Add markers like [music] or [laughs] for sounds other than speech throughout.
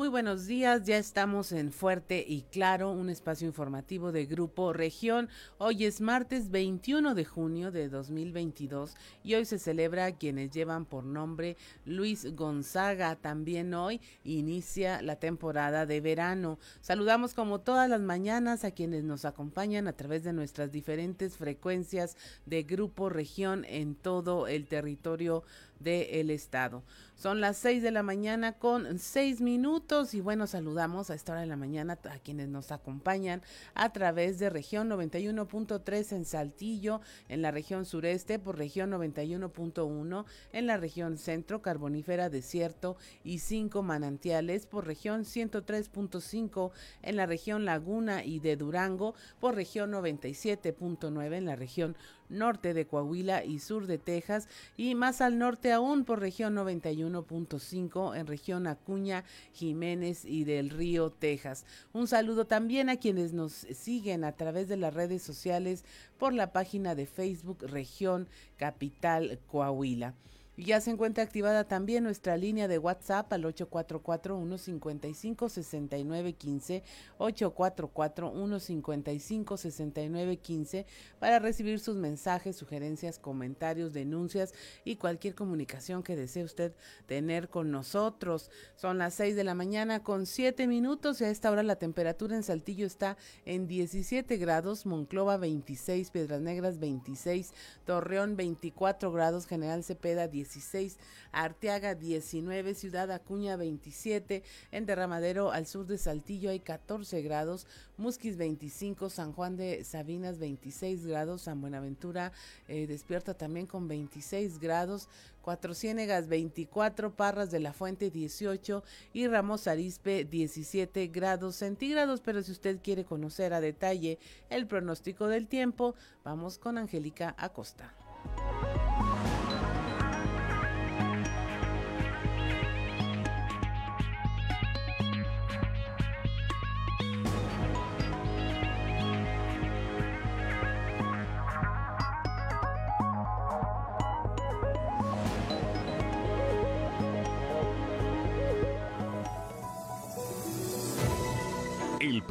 Muy buenos días, ya estamos en Fuerte y Claro, un espacio informativo de Grupo Región. Hoy es martes 21 de junio de 2022 y hoy se celebra quienes llevan por nombre Luis Gonzaga. También hoy inicia la temporada de verano. Saludamos como todas las mañanas a quienes nos acompañan a través de nuestras diferentes frecuencias de Grupo Región en todo el territorio del estado. Son las 6 de la mañana con 6 minutos y bueno, saludamos a esta hora de la mañana a quienes nos acompañan a través de región 91.3 en Saltillo, en la región sureste por región 91.1, en la región centro carbonífera desierto y 5 manantiales por región 103.5, en la región laguna y de Durango por región 97.9, en la región norte de Coahuila y sur de Texas y más al norte aún por región 91.5 en región Acuña, Jiménez y del Río, Texas. Un saludo también a quienes nos siguen a través de las redes sociales por la página de Facebook Región Capital Coahuila. Ya se encuentra activada también nuestra línea de WhatsApp al 844-155-6915, 844-155-6915 para recibir sus mensajes, sugerencias, comentarios, denuncias y cualquier comunicación que desee usted tener con nosotros. Son las 6 de la mañana con 7 minutos y a esta hora la temperatura en Saltillo está en 17 grados, Monclova 26, Piedras Negras 26, Torreón 24 grados, General Cepeda 17 16, Arteaga 19, Ciudad Acuña 27, en Derramadero al sur de Saltillo hay 14 grados, Musquis 25, San Juan de Sabinas 26 grados, San Buenaventura eh, despierta también con 26 grados, Cuatro Ciénegas 24, Parras de la Fuente 18 y Ramos Arispe 17 grados centígrados. Pero si usted quiere conocer a detalle el pronóstico del tiempo, vamos con Angélica Acosta.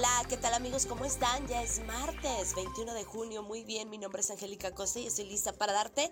Hola, ¿qué tal amigos? ¿Cómo están? Ya es martes 21 de junio. Muy bien, mi nombre es Angélica Costa y estoy lista para darte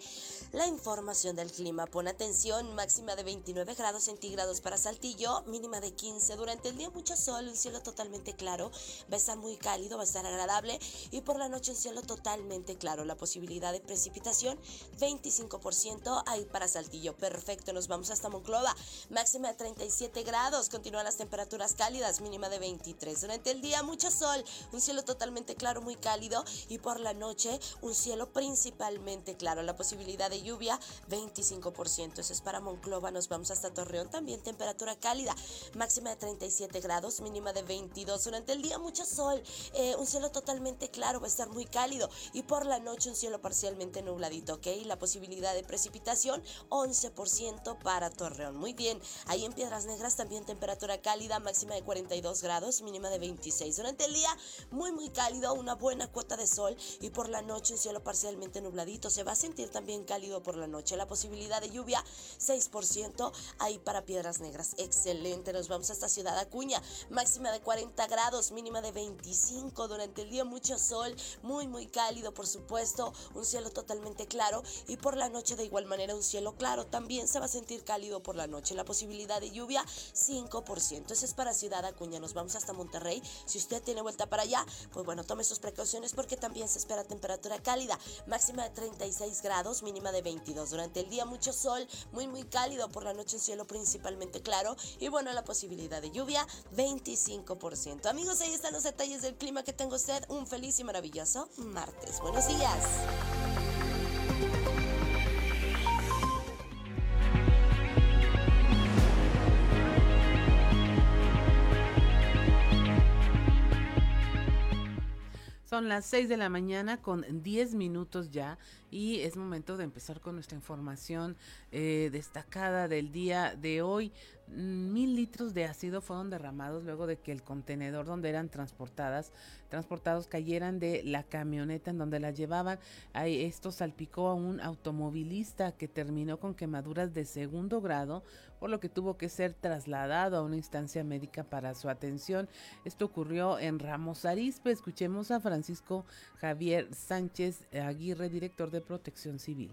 la información del clima. Pon atención, máxima de 29 grados centígrados para Saltillo, mínima de 15. Durante el día mucho sol, un cielo totalmente claro. Va a estar muy cálido, va a estar agradable y por la noche un cielo totalmente claro. La posibilidad de precipitación 25% ahí para Saltillo. Perfecto, nos vamos hasta Monclova. Máxima de 37 grados. Continúan las temperaturas cálidas, mínima de 23. Durante el día mucho sol, un cielo totalmente claro, muy cálido y por la noche un cielo principalmente claro. La posibilidad de lluvia 25%. Eso es para Monclova. Nos vamos hasta Torreón. También temperatura cálida, máxima de 37 grados, mínima de 22. Durante el día mucho sol, eh, un cielo totalmente claro, va a estar muy cálido y por la noche un cielo parcialmente nubladito, ¿ok? La posibilidad de precipitación 11% para Torreón. Muy bien. Ahí en Piedras Negras también temperatura cálida, máxima de 42 grados, mínima de 20 durante el día, muy muy cálido, una buena cuota de sol y por la noche un cielo parcialmente nubladito. Se va a sentir también cálido por la noche. La posibilidad de lluvia, 6% ahí para Piedras Negras. Excelente, nos vamos hasta Ciudad Acuña. Máxima de 40 grados, mínima de 25. Durante el día mucho sol, muy muy cálido por supuesto. Un cielo totalmente claro y por la noche de igual manera un cielo claro. También se va a sentir cálido por la noche. La posibilidad de lluvia, 5%. Eso es para Ciudad Acuña. Nos vamos hasta Monterrey. Si usted tiene vuelta para allá, pues bueno, tome sus precauciones porque también se espera temperatura cálida, máxima de 36 grados, mínima de 22. Durante el día mucho sol, muy muy cálido, por la noche un cielo principalmente claro y bueno, la posibilidad de lluvia 25%. Amigos, ahí están los detalles del clima que tengo usted. Un feliz y maravilloso martes. Buenos días. Son las 6 de la mañana con 10 minutos ya y es momento de empezar con nuestra información eh, destacada del día de hoy mil litros de ácido fueron derramados luego de que el contenedor donde eran transportadas, transportados cayeran de la camioneta en donde las llevaban. Ahí esto salpicó a un automovilista que terminó con quemaduras de segundo grado, por lo que tuvo que ser trasladado a una instancia médica para su atención. Esto ocurrió en Ramos Arizpe. Escuchemos a Francisco Javier Sánchez Aguirre, director de Protección Civil.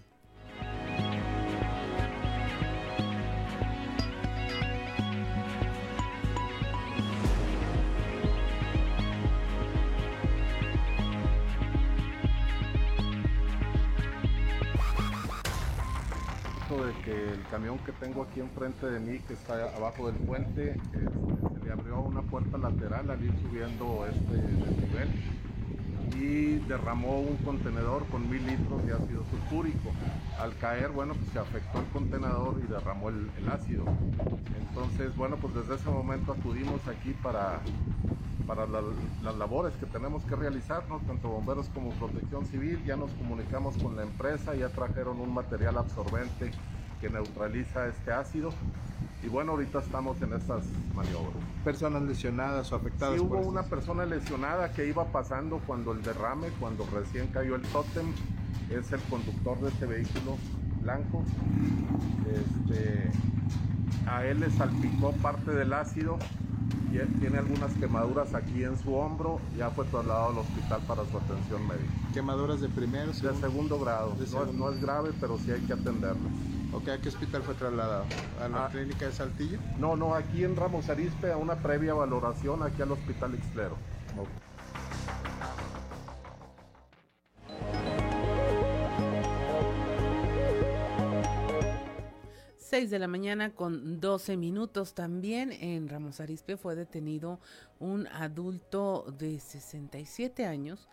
De que el camión que tengo aquí enfrente de mí, que está abajo del puente, este, se le abrió una puerta lateral al ir subiendo este desnivel y derramó un contenedor con mil litros de ácido sulfúrico. Al caer, bueno, pues se afectó el contenedor y derramó el, ácido. Entonces, bueno, pues desde ese momento acudimos aquí para, para las labores que tenemos que realizar, tanto bomberos como protección civil. Ya nos comunicamos con la empresa, ya trajeron un material absorbente que neutraliza este ácido. Y bueno, ahorita estamos en estas maniobras. ¿Personas lesionadas o afectadas? Sí, hubo una persona lesionada que iba pasando cuando el derrame, cuando recién cayó el tótem. Es el conductor de este vehículo blanco. Este, a él le salpicó parte del ácido tiene algunas quemaduras aquí en su hombro. Ya fue trasladado al hospital para su atención médica. ¿Quemaduras de primero? De segundo grado. no, no, es grave, pero sí hay que atenderlo. ¿a qué hospital fue trasladado? ¿A la ah. clínica de Saltillo? No, no, aquí en Ramos Arispe a una previa valoración aquí al Hospital Ixlero. 6 de la mañana con 12 minutos también en Ramos Arispe fue detenido un adulto de 67 años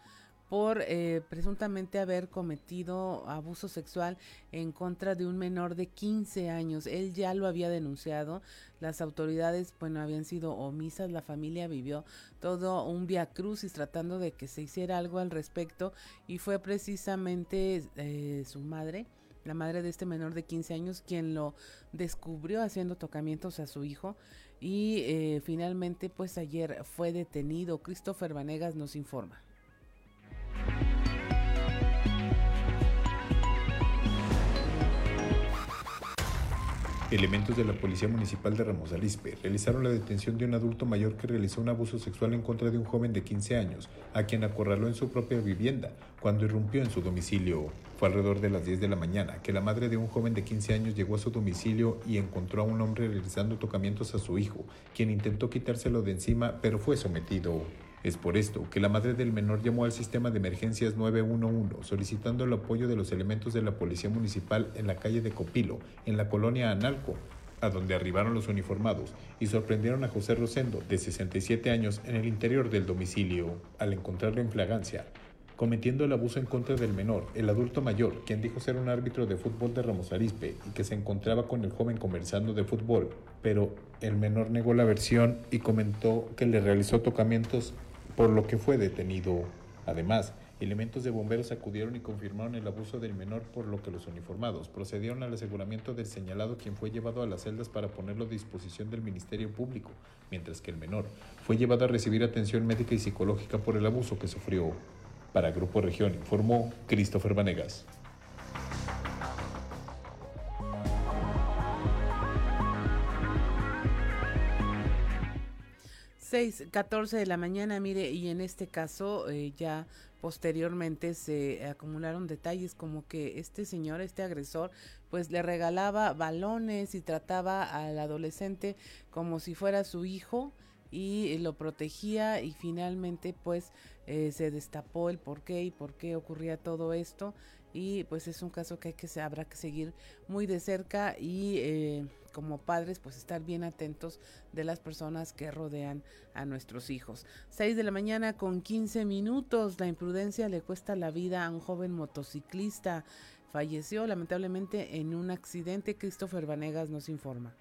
por eh, presuntamente haber cometido abuso sexual en contra de un menor de 15 años. Él ya lo había denunciado, las autoridades, bueno, habían sido omisas, la familia vivió todo un via crucis tratando de que se hiciera algo al respecto y fue precisamente eh, su madre, la madre de este menor de 15 años, quien lo descubrió haciendo tocamientos a su hijo y eh, finalmente pues ayer fue detenido. Christopher Vanegas nos informa. Elementos de la Policía Municipal de Ramos Arizpe realizaron la detención de un adulto mayor que realizó un abuso sexual en contra de un joven de 15 años, a quien acorraló en su propia vivienda cuando irrumpió en su domicilio. Fue alrededor de las 10 de la mañana que la madre de un joven de 15 años llegó a su domicilio y encontró a un hombre realizando tocamientos a su hijo, quien intentó quitárselo de encima pero fue sometido. Es por esto que la madre del menor llamó al sistema de emergencias 911 solicitando el apoyo de los elementos de la Policía Municipal en la calle de Copilo, en la colonia Analco, a donde arribaron los uniformados y sorprendieron a José Rosendo, de 67 años, en el interior del domicilio, al encontrarlo en flagancia, cometiendo el abuso en contra del menor, el adulto mayor, quien dijo ser un árbitro de fútbol de Ramos Arispe y que se encontraba con el joven conversando de fútbol, pero el menor negó la versión y comentó que le realizó tocamientos por lo que fue detenido. Además, elementos de bomberos acudieron y confirmaron el abuso del menor, por lo que los uniformados procedieron al aseguramiento del señalado quien fue llevado a las celdas para ponerlo a disposición del Ministerio Público, mientras que el menor fue llevado a recibir atención médica y psicológica por el abuso que sufrió. Para Grupo Región informó Christopher Vanegas. 6, 14 de la mañana, mire, y en este caso eh, ya posteriormente se acumularon detalles como que este señor, este agresor, pues le regalaba balones y trataba al adolescente como si fuera su hijo y lo protegía y finalmente pues eh, se destapó el por qué y por qué ocurría todo esto. Y pues es un caso que hay que se habrá que seguir muy de cerca y eh, como padres pues estar bien atentos de las personas que rodean a nuestros hijos. 6 de la mañana con 15 minutos, la imprudencia le cuesta la vida a un joven motociclista. Falleció lamentablemente en un accidente. Christopher Vanegas nos informa.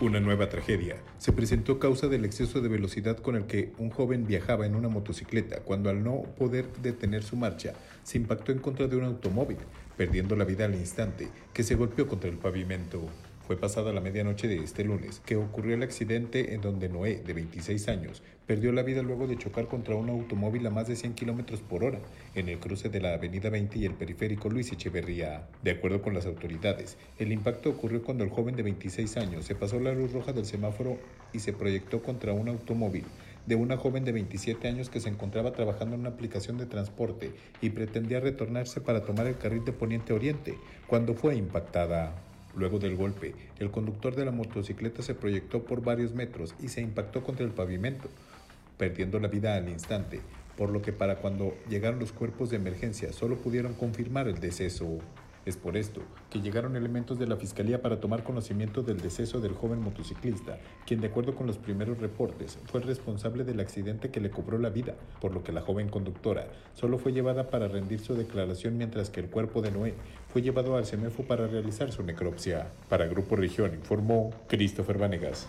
Una nueva tragedia se presentó causa del exceso de velocidad con el que un joven viajaba en una motocicleta cuando al no poder detener su marcha se impactó en contra de un automóvil, perdiendo la vida al instante que se golpeó contra el pavimento. Fue pasada la medianoche de este lunes que ocurrió el accidente en donde Noé, de 26 años, perdió la vida luego de chocar contra un automóvil a más de 100 kilómetros por hora en el cruce de la Avenida 20 y el periférico Luis Echeverría. De acuerdo con las autoridades, el impacto ocurrió cuando el joven de 26 años se pasó la luz roja del semáforo y se proyectó contra un automóvil de una joven de 27 años que se encontraba trabajando en una aplicación de transporte y pretendía retornarse para tomar el carril de Poniente Oriente cuando fue impactada. Luego del golpe, el conductor de la motocicleta se proyectó por varios metros y se impactó contra el pavimento, perdiendo la vida al instante, por lo que para cuando llegaron los cuerpos de emergencia solo pudieron confirmar el deceso. Es por esto que llegaron elementos de la Fiscalía para tomar conocimiento del deceso del joven motociclista, quien de acuerdo con los primeros reportes fue el responsable del accidente que le cobró la vida, por lo que la joven conductora solo fue llevada para rendir su declaración mientras que el cuerpo de Noé fue llevado al CEMEFO para realizar su necropsia. Para Grupo Región informó Christopher Vanegas.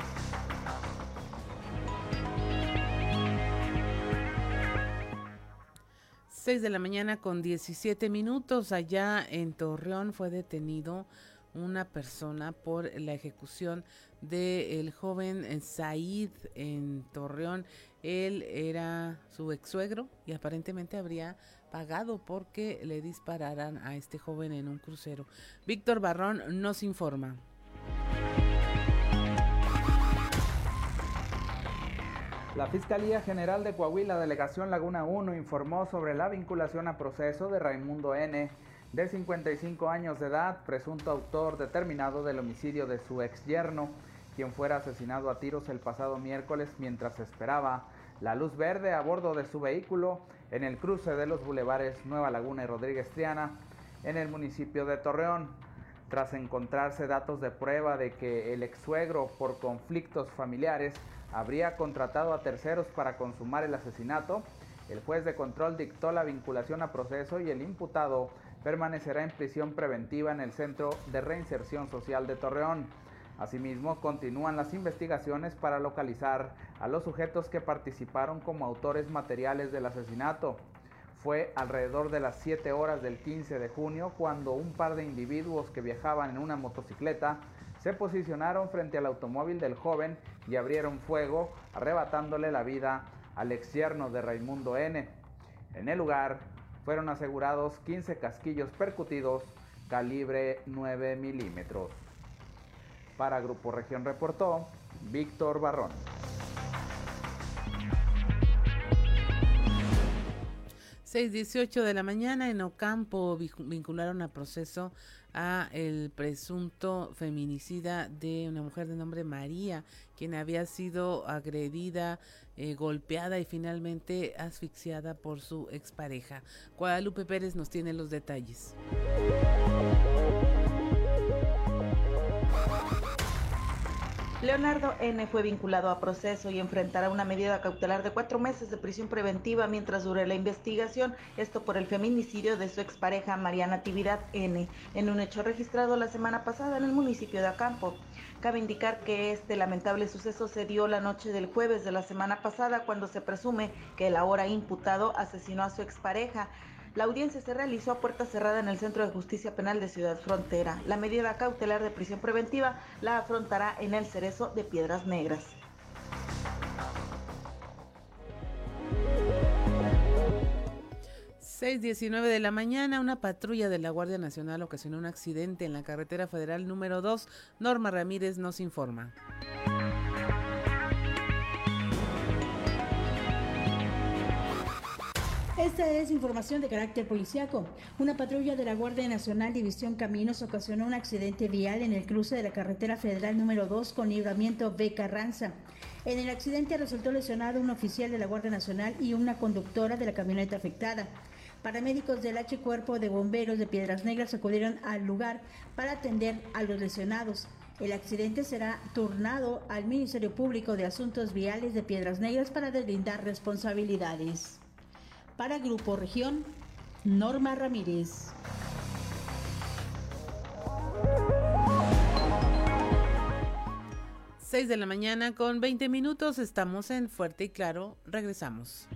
6 de la mañana con 17 minutos allá en Torreón fue detenido una persona por la ejecución del joven Said en Torreón. Él era su ex suegro y aparentemente habría pagado porque le dispararan a este joven en un crucero. Víctor Barrón nos informa. La Fiscalía General de Coahuila, Delegación Laguna 1, informó sobre la vinculación a proceso de Raimundo N., de 55 años de edad, presunto autor determinado del homicidio de su ex yerno, quien fuera asesinado a tiros el pasado miércoles mientras esperaba la luz verde a bordo de su vehículo en el cruce de los bulevares Nueva Laguna y Rodríguez Triana, en el municipio de Torreón. Tras encontrarse datos de prueba de que el ex suegro, por conflictos familiares, habría contratado a terceros para consumar el asesinato, el juez de control dictó la vinculación a proceso y el imputado permanecerá en prisión preventiva en el Centro de Reinserción Social de Torreón. Asimismo, continúan las investigaciones para localizar a los sujetos que participaron como autores materiales del asesinato. Fue alrededor de las 7 horas del 15 de junio cuando un par de individuos que viajaban en una motocicleta se posicionaron frente al automóvil del joven y abrieron fuego, arrebatándole la vida al exierno de Raimundo N. En el lugar fueron asegurados 15 casquillos percutidos calibre 9 milímetros. Para Grupo Región reportó Víctor Barrón. 6.18 de la mañana en Ocampo vincularon a proceso a el presunto feminicida de una mujer de nombre María, quien había sido agredida, eh, golpeada y finalmente asfixiada por su expareja. Guadalupe Pérez nos tiene los detalles. Leonardo N. fue vinculado a proceso y enfrentará una medida cautelar de cuatro meses de prisión preventiva mientras dure la investigación, esto por el feminicidio de su expareja Mariana Tividad N., en un hecho registrado la semana pasada en el municipio de Acampo. Cabe indicar que este lamentable suceso se dio la noche del jueves de la semana pasada cuando se presume que el ahora imputado asesinó a su expareja. La audiencia se realizó a puerta cerrada en el Centro de Justicia Penal de Ciudad Frontera. La medida cautelar de prisión preventiva la afrontará en el Cerezo de Piedras Negras. ...6.19 de la mañana... ...una patrulla de la Guardia Nacional... ...ocasionó un accidente en la carretera federal número 2... ...Norma Ramírez nos informa. Esta es información de carácter policiaco. Una patrulla de la Guardia Nacional División Caminos ocasionó un accidente vial en el cruce de la carretera federal número 2 con libramiento B Carranza. En el accidente resultó lesionado un oficial de la Guardia Nacional y una conductora de la camioneta afectada. Paramédicos del H Cuerpo de Bomberos de Piedras Negras acudieron al lugar para atender a los lesionados. El accidente será turnado al Ministerio Público de Asuntos Viales de Piedras Negras para deslindar responsabilidades. Para Grupo Región, Norma Ramírez. Seis de la mañana con 20 minutos, estamos en Fuerte y Claro, regresamos.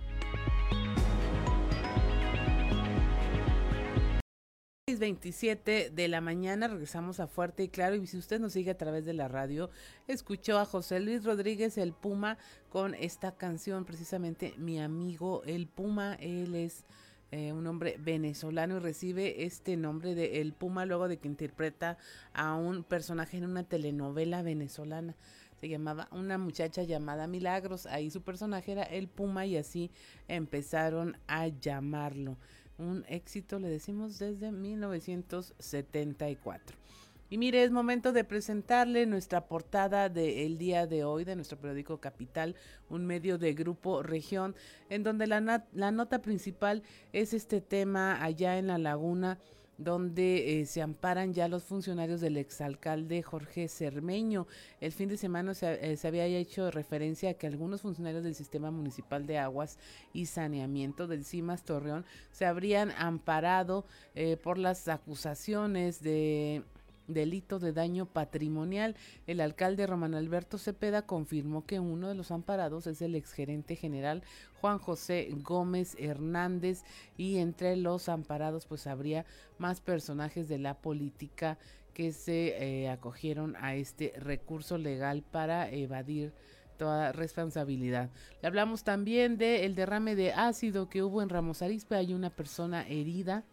6.27 de la mañana regresamos a Fuerte y Claro y si usted nos sigue a través de la radio, escuchó a José Luis Rodríguez el Puma con esta canción, precisamente Mi amigo el Puma, él es eh, un hombre venezolano y recibe este nombre de El Puma luego de que interpreta a un personaje en una telenovela venezolana. Se llamaba una muchacha llamada Milagros, ahí su personaje era El Puma y así empezaron a llamarlo un éxito, le decimos, desde 1974. Y mire, es momento de presentarle nuestra portada del día de hoy de nuestro periódico Capital, un medio de Grupo Región, en donde la, la nota principal es este tema allá en la laguna donde eh, se amparan ya los funcionarios del exalcalde Jorge Cermeño. El fin de semana se, eh, se, había hecho referencia a que algunos funcionarios del Sistema Municipal de Aguas y Saneamiento del CIMAS Torreón se habrían amparado eh, por las acusaciones de delito de daño patrimonial. El alcalde Román Alberto Cepeda confirmó que uno de los amparados es el exgerente general Juan José Gómez Hernández y entre los amparados pues habría más personajes de la política que se eh, acogieron a este recurso legal para evadir toda responsabilidad. Le hablamos también del derrame de ácido que hubo en Ramos Arizpe. Hay una persona herida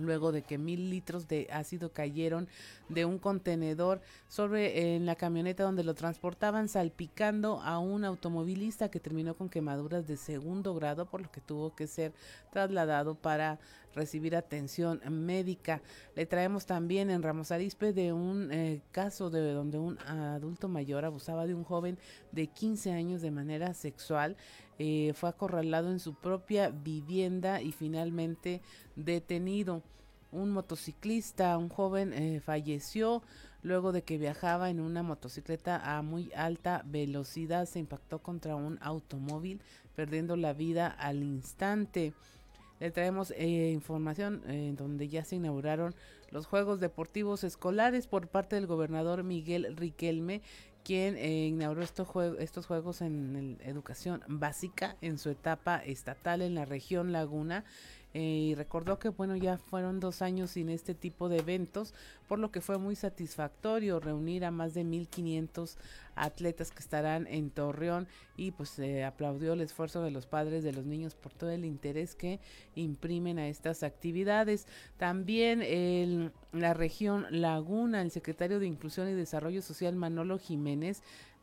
luego de que mil litros de ácido cayeron de un contenedor sobre en la camioneta donde lo transportaban salpicando a un automovilista que terminó con quemaduras de segundo grado por lo que tuvo que ser trasladado para recibir atención médica. Le traemos también en Ramos Arispe de un eh, caso de donde un adulto mayor abusaba de un joven de 15 años de manera sexual. Eh, fue acorralado en su propia vivienda y finalmente detenido. Un motociclista, un joven, eh, falleció luego de que viajaba en una motocicleta a muy alta velocidad. Se impactó contra un automóvil, perdiendo la vida al instante. Le traemos eh, información en donde ya se inauguraron los Juegos Deportivos Escolares por parte del gobernador Miguel Riquelme quien eh, inauguró estos, estos juegos en educación básica en su etapa estatal en la región Laguna eh, y recordó que bueno ya fueron dos años sin este tipo de eventos por lo que fue muy satisfactorio reunir a más de 1500 atletas que estarán en Torreón. Y pues aplaudió el esfuerzo de los padres de los niños por todo el interés que imprimen a estas actividades. También en la región Laguna el secretario de Inclusión y Desarrollo Social Manolo Jiménez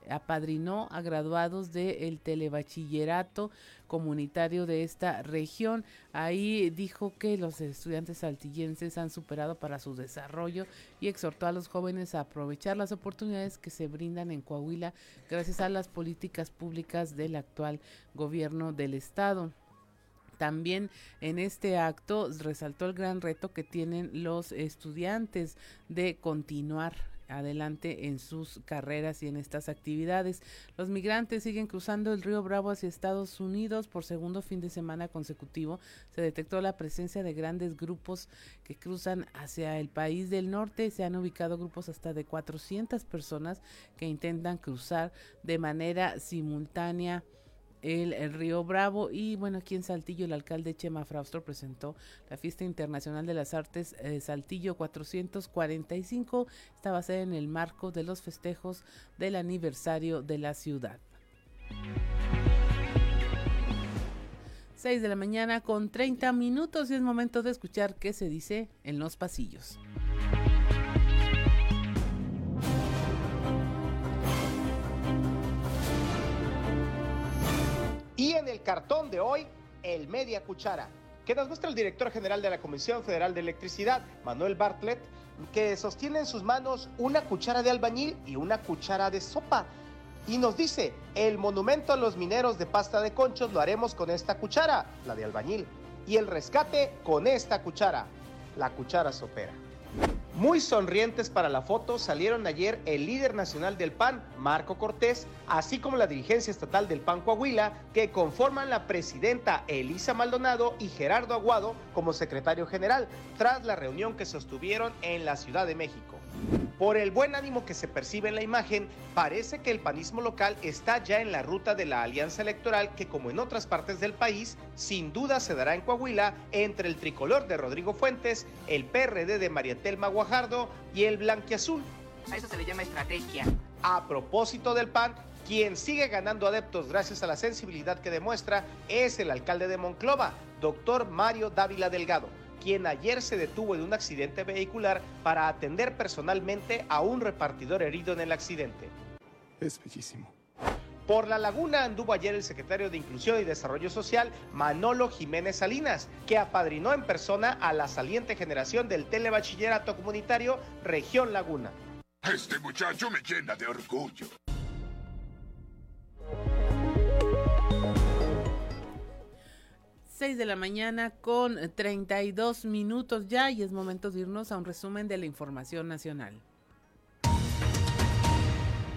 apadrinó a graduados del telebachillerato comunitario de esta región. Ahí dijo que los estudiantes saltillenses han superado para su desarrollo y exhortó a los jóvenes a aprovechar las oportunidades que se brindan en Coahuila gracias a las políticas públicas del actual gobierno del estado. También en este acto resaltó el gran reto que tienen los estudiantes de continuar adelante en sus carreras y en estas actividades. Los migrantes siguen cruzando el río Bravo hacia Estados Unidos por segundo fin de semana consecutivo. Se detectó la presencia de grandes grupos que cruzan hacia el país del norte. Se han ubicado grupos hasta de 400 personas que intentan cruzar de manera simultánea el, Río Bravo. Y bueno aquí en Saltillo el alcalde Chema Fraustro presentó la fiesta internacional de las artes eh, Saltillo 445 esta va a ser en el marco de los festejos del aniversario de la ciudad. 6 de la mañana con 30 minutos y es momento de escuchar qué se dice en los pasillos. Y en el cartón de hoy, el media cuchara, que nos muestra el director general de la Comisión Federal de Electricidad, Manuel Bartlett, que sostiene en sus manos una cuchara de albañil y una cuchara de sopa. Y nos dice, el monumento a los mineros de pasta de conchos lo haremos con esta cuchara, la de albañil, y el rescate con esta cuchara, la cuchara sopera. Muy sonrientes para la foto salieron ayer el líder nacional del PAN, Marco Cortés, así como la dirigencia estatal del PAN Coahuila, que conforman la presidenta Elisa Maldonado y Gerardo Aguado como secretario general, tras la reunión que sostuvieron en la Ciudad de México. Por el buen ánimo que se percibe en la imagen, parece que el panismo local está ya en la ruta de la alianza electoral que, como en otras partes del país, sin duda se dará en Coahuila entre el tricolor de Rodrigo Fuentes, el PRD de María Telma Guajardo y el blanquiazul. A eso se le llama estrategia. A propósito del PAN, quien sigue ganando adeptos gracias a la sensibilidad que demuestra es el alcalde de Monclova, doctor Mario Dávila Delgado quien ayer se detuvo en un accidente vehicular para atender personalmente a un repartidor herido en el accidente. Es bellísimo. Por la laguna anduvo ayer el secretario de Inclusión y Desarrollo Social, Manolo Jiménez Salinas, que apadrinó en persona a la saliente generación del telebachillerato comunitario Región Laguna. Este muchacho me llena de orgullo. 6 de la mañana con 32 minutos ya y es momento de irnos a un resumen de la información nacional.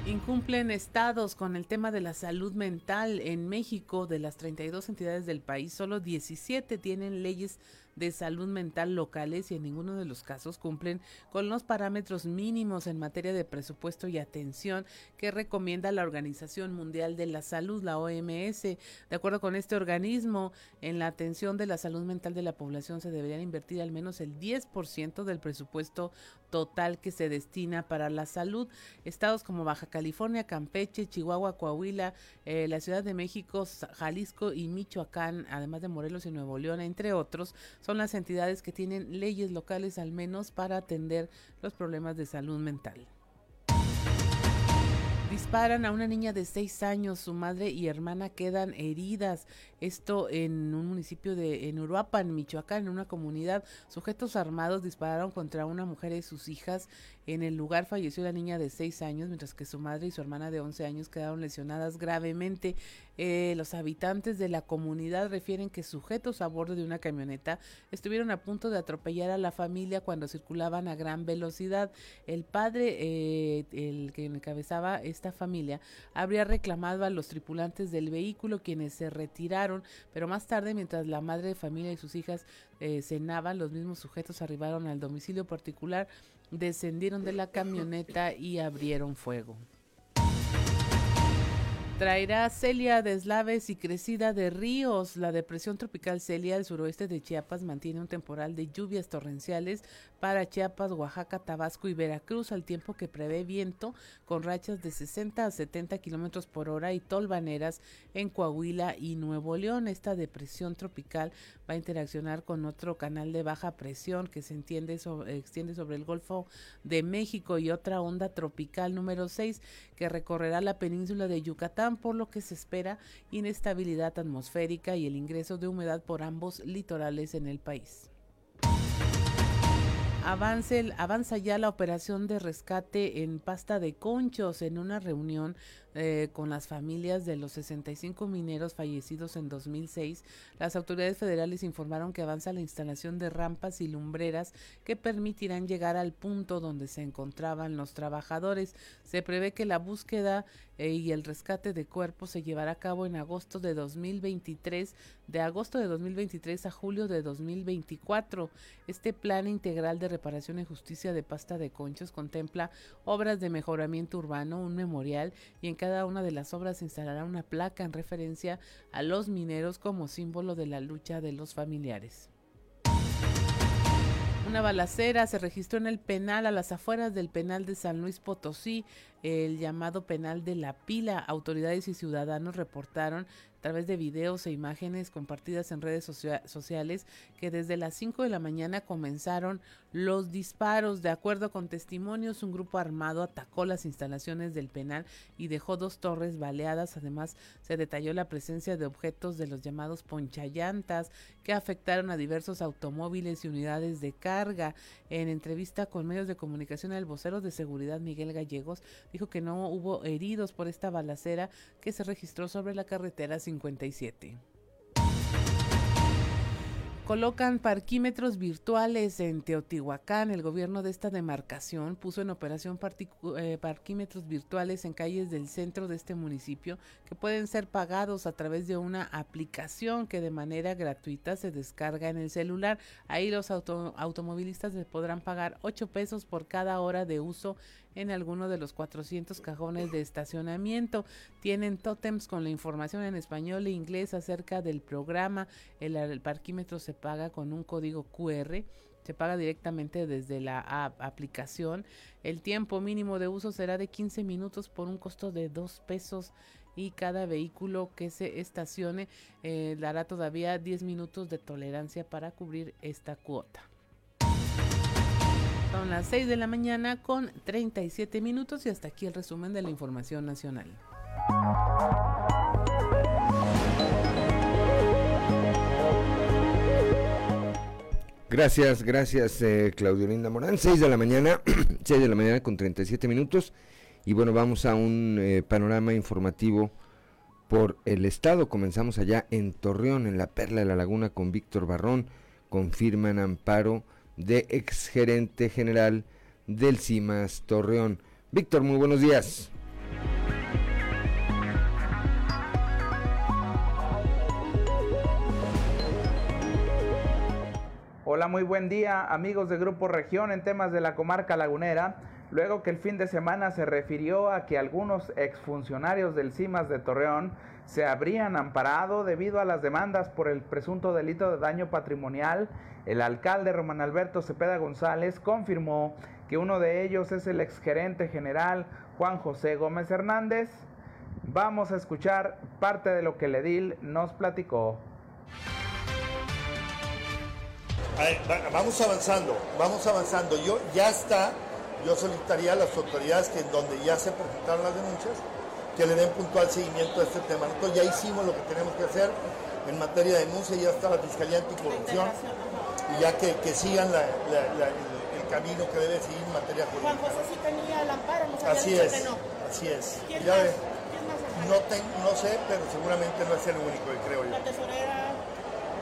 Incumplen estados con el tema de la salud mental en México. De las 32 entidades del país, solo 17 tienen leyes de salud mental locales y en ninguno de los casos cumplen con los parámetros mínimos en materia de presupuesto y atención que recomienda la Organización Mundial de la Salud, la OMS. De acuerdo con este organismo, en la atención de la salud mental de la población se deberían invertir al menos el 10% del presupuesto total que se destina para la salud. Estados como Baja California, Campeche, Chihuahua, Coahuila, eh, la Ciudad de México, Jalisco y Michoacán, además de Morelos y Nuevo León, entre otros, son las entidades que tienen leyes locales al menos para atender los problemas de salud mental. Disparan a una niña de seis años, su madre y hermana quedan heridas. Esto en un municipio de en Uruapan, Michoacán, en una comunidad. Sujetos armados dispararon contra una mujer y sus hijas. En el lugar falleció la niña de seis años, mientras que su madre y su hermana de 11 años quedaron lesionadas gravemente. Eh, los habitantes de la comunidad refieren que sujetos a bordo de una camioneta estuvieron a punto de atropellar a la familia cuando circulaban a gran velocidad. El padre, eh, el que encabezaba esta familia, habría reclamado a los tripulantes del vehículo quienes se retiraron, pero más tarde, mientras la madre de familia y sus hijas eh, cenaban, los mismos sujetos arribaron al domicilio particular, descendieron de la camioneta y abrieron fuego. Traerá Celia deslaves y crecida de ríos. La depresión tropical Celia al suroeste de Chiapas mantiene un temporal de lluvias torrenciales para Chiapas, Oaxaca, Tabasco y Veracruz, al tiempo que prevé viento con rachas de 60 a 70 kilómetros por hora y tolvaneras en Coahuila y Nuevo León. Esta depresión tropical va a interaccionar con otro canal de baja presión que se entiende extiende sobre el Golfo de México y otra onda tropical número 6 que recorrerá la península de Yucatán, por lo que se espera inestabilidad atmosférica y el ingreso de humedad por ambos litorales en el país. Avance, avanza ya la operación de rescate en pasta de conchos en una reunión eh, con las familias de los 65 mineros fallecidos en 2006, las autoridades federales informaron que avanza la instalación de rampas y lumbreras que permitirán llegar al punto donde se encontraban los trabajadores. Se prevé que la búsqueda eh, y el rescate de cuerpos se llevará a cabo en agosto de 2023, de agosto de 2023 a julio de 2024. Este plan integral de reparación y justicia de pasta de conchos contempla obras de mejoramiento urbano, un memorial y en cada una de las obras se instalará una placa en referencia a los mineros como símbolo de la lucha de los familiares. Una balacera se registró en el penal a las afueras del penal de San Luis Potosí, el llamado penal de la pila. Autoridades y ciudadanos reportaron a través de videos e imágenes compartidas en redes sociales que desde las 5 de la mañana comenzaron los disparos. De acuerdo con testimonios, un grupo armado atacó las instalaciones del penal y dejó dos torres baleadas. Además, se detalló la presencia de objetos de los llamados ponchallantas que afectaron a diversos automóviles y unidades de carga. En entrevista con medios de comunicación, el vocero de seguridad Miguel Gallegos dijo que no hubo heridos por esta balacera que se registró sobre la carretera 57. Colocan parquímetros virtuales en Teotihuacán. El gobierno de esta demarcación puso en operación eh, parquímetros virtuales en calles del centro de este municipio que pueden ser pagados a través de una aplicación que de manera gratuita se descarga en el celular. Ahí los automovilistas les podrán pagar 8 pesos por cada hora de uso en alguno de los 400 cajones de estacionamiento. Tienen tótems con la información en español e inglés acerca del programa. El, parquímetro se paga con un código QR. Se paga directamente desde la aplicación. El tiempo mínimo de uso será de 15 minutos por un costo de 2 pesos y cada vehículo que se estacione eh, dará todavía 10 minutos de tolerancia para cubrir esta cuota. Son las 6 de la mañana con 37 minutos y hasta aquí el resumen de la información nacional. Gracias, gracias eh, Claudio Linda Morán. 6 de la mañana, [clears throat] 6 de la mañana con 37 minutos. Y bueno, vamos a un eh, panorama informativo por el estado. Comenzamos allá en Torreón, en la Perla de la Laguna, con Víctor Barrón. Confirman amparo de exgerente general del CIMAS Torreón. Víctor, muy buenos días. Hola, muy buen día amigos de Grupo Región en temas de la comarca lagunera. Luego que el fin de semana se refirió a que algunos exfuncionarios del CIMAS de Torreón se habrían amparado debido a las demandas por el presunto delito de daño patrimonial el alcalde Román Alberto Cepeda González confirmó que uno de ellos es el exgerente general Juan José Gómez Hernández. Vamos a escuchar parte de lo que el nos platicó. vamos avanzando, vamos avanzando. Yo ya está, yo solicitaría a las autoridades que en donde ya se presentaron las denuncias, que le den puntual seguimiento a este tema. Nosotros ya hicimos lo que tenemos que hacer en materia de denuncia, ya está la Fiscalía Anticorrupción y ya que, que sigan el, camino que debe seguir en materia jurídica. Juan José sí tenía el amparo, nos así es, no. Así es. ¿Quién ya más? no, no sé, pero seguramente no es el único, creo yo. ¿La tesorera?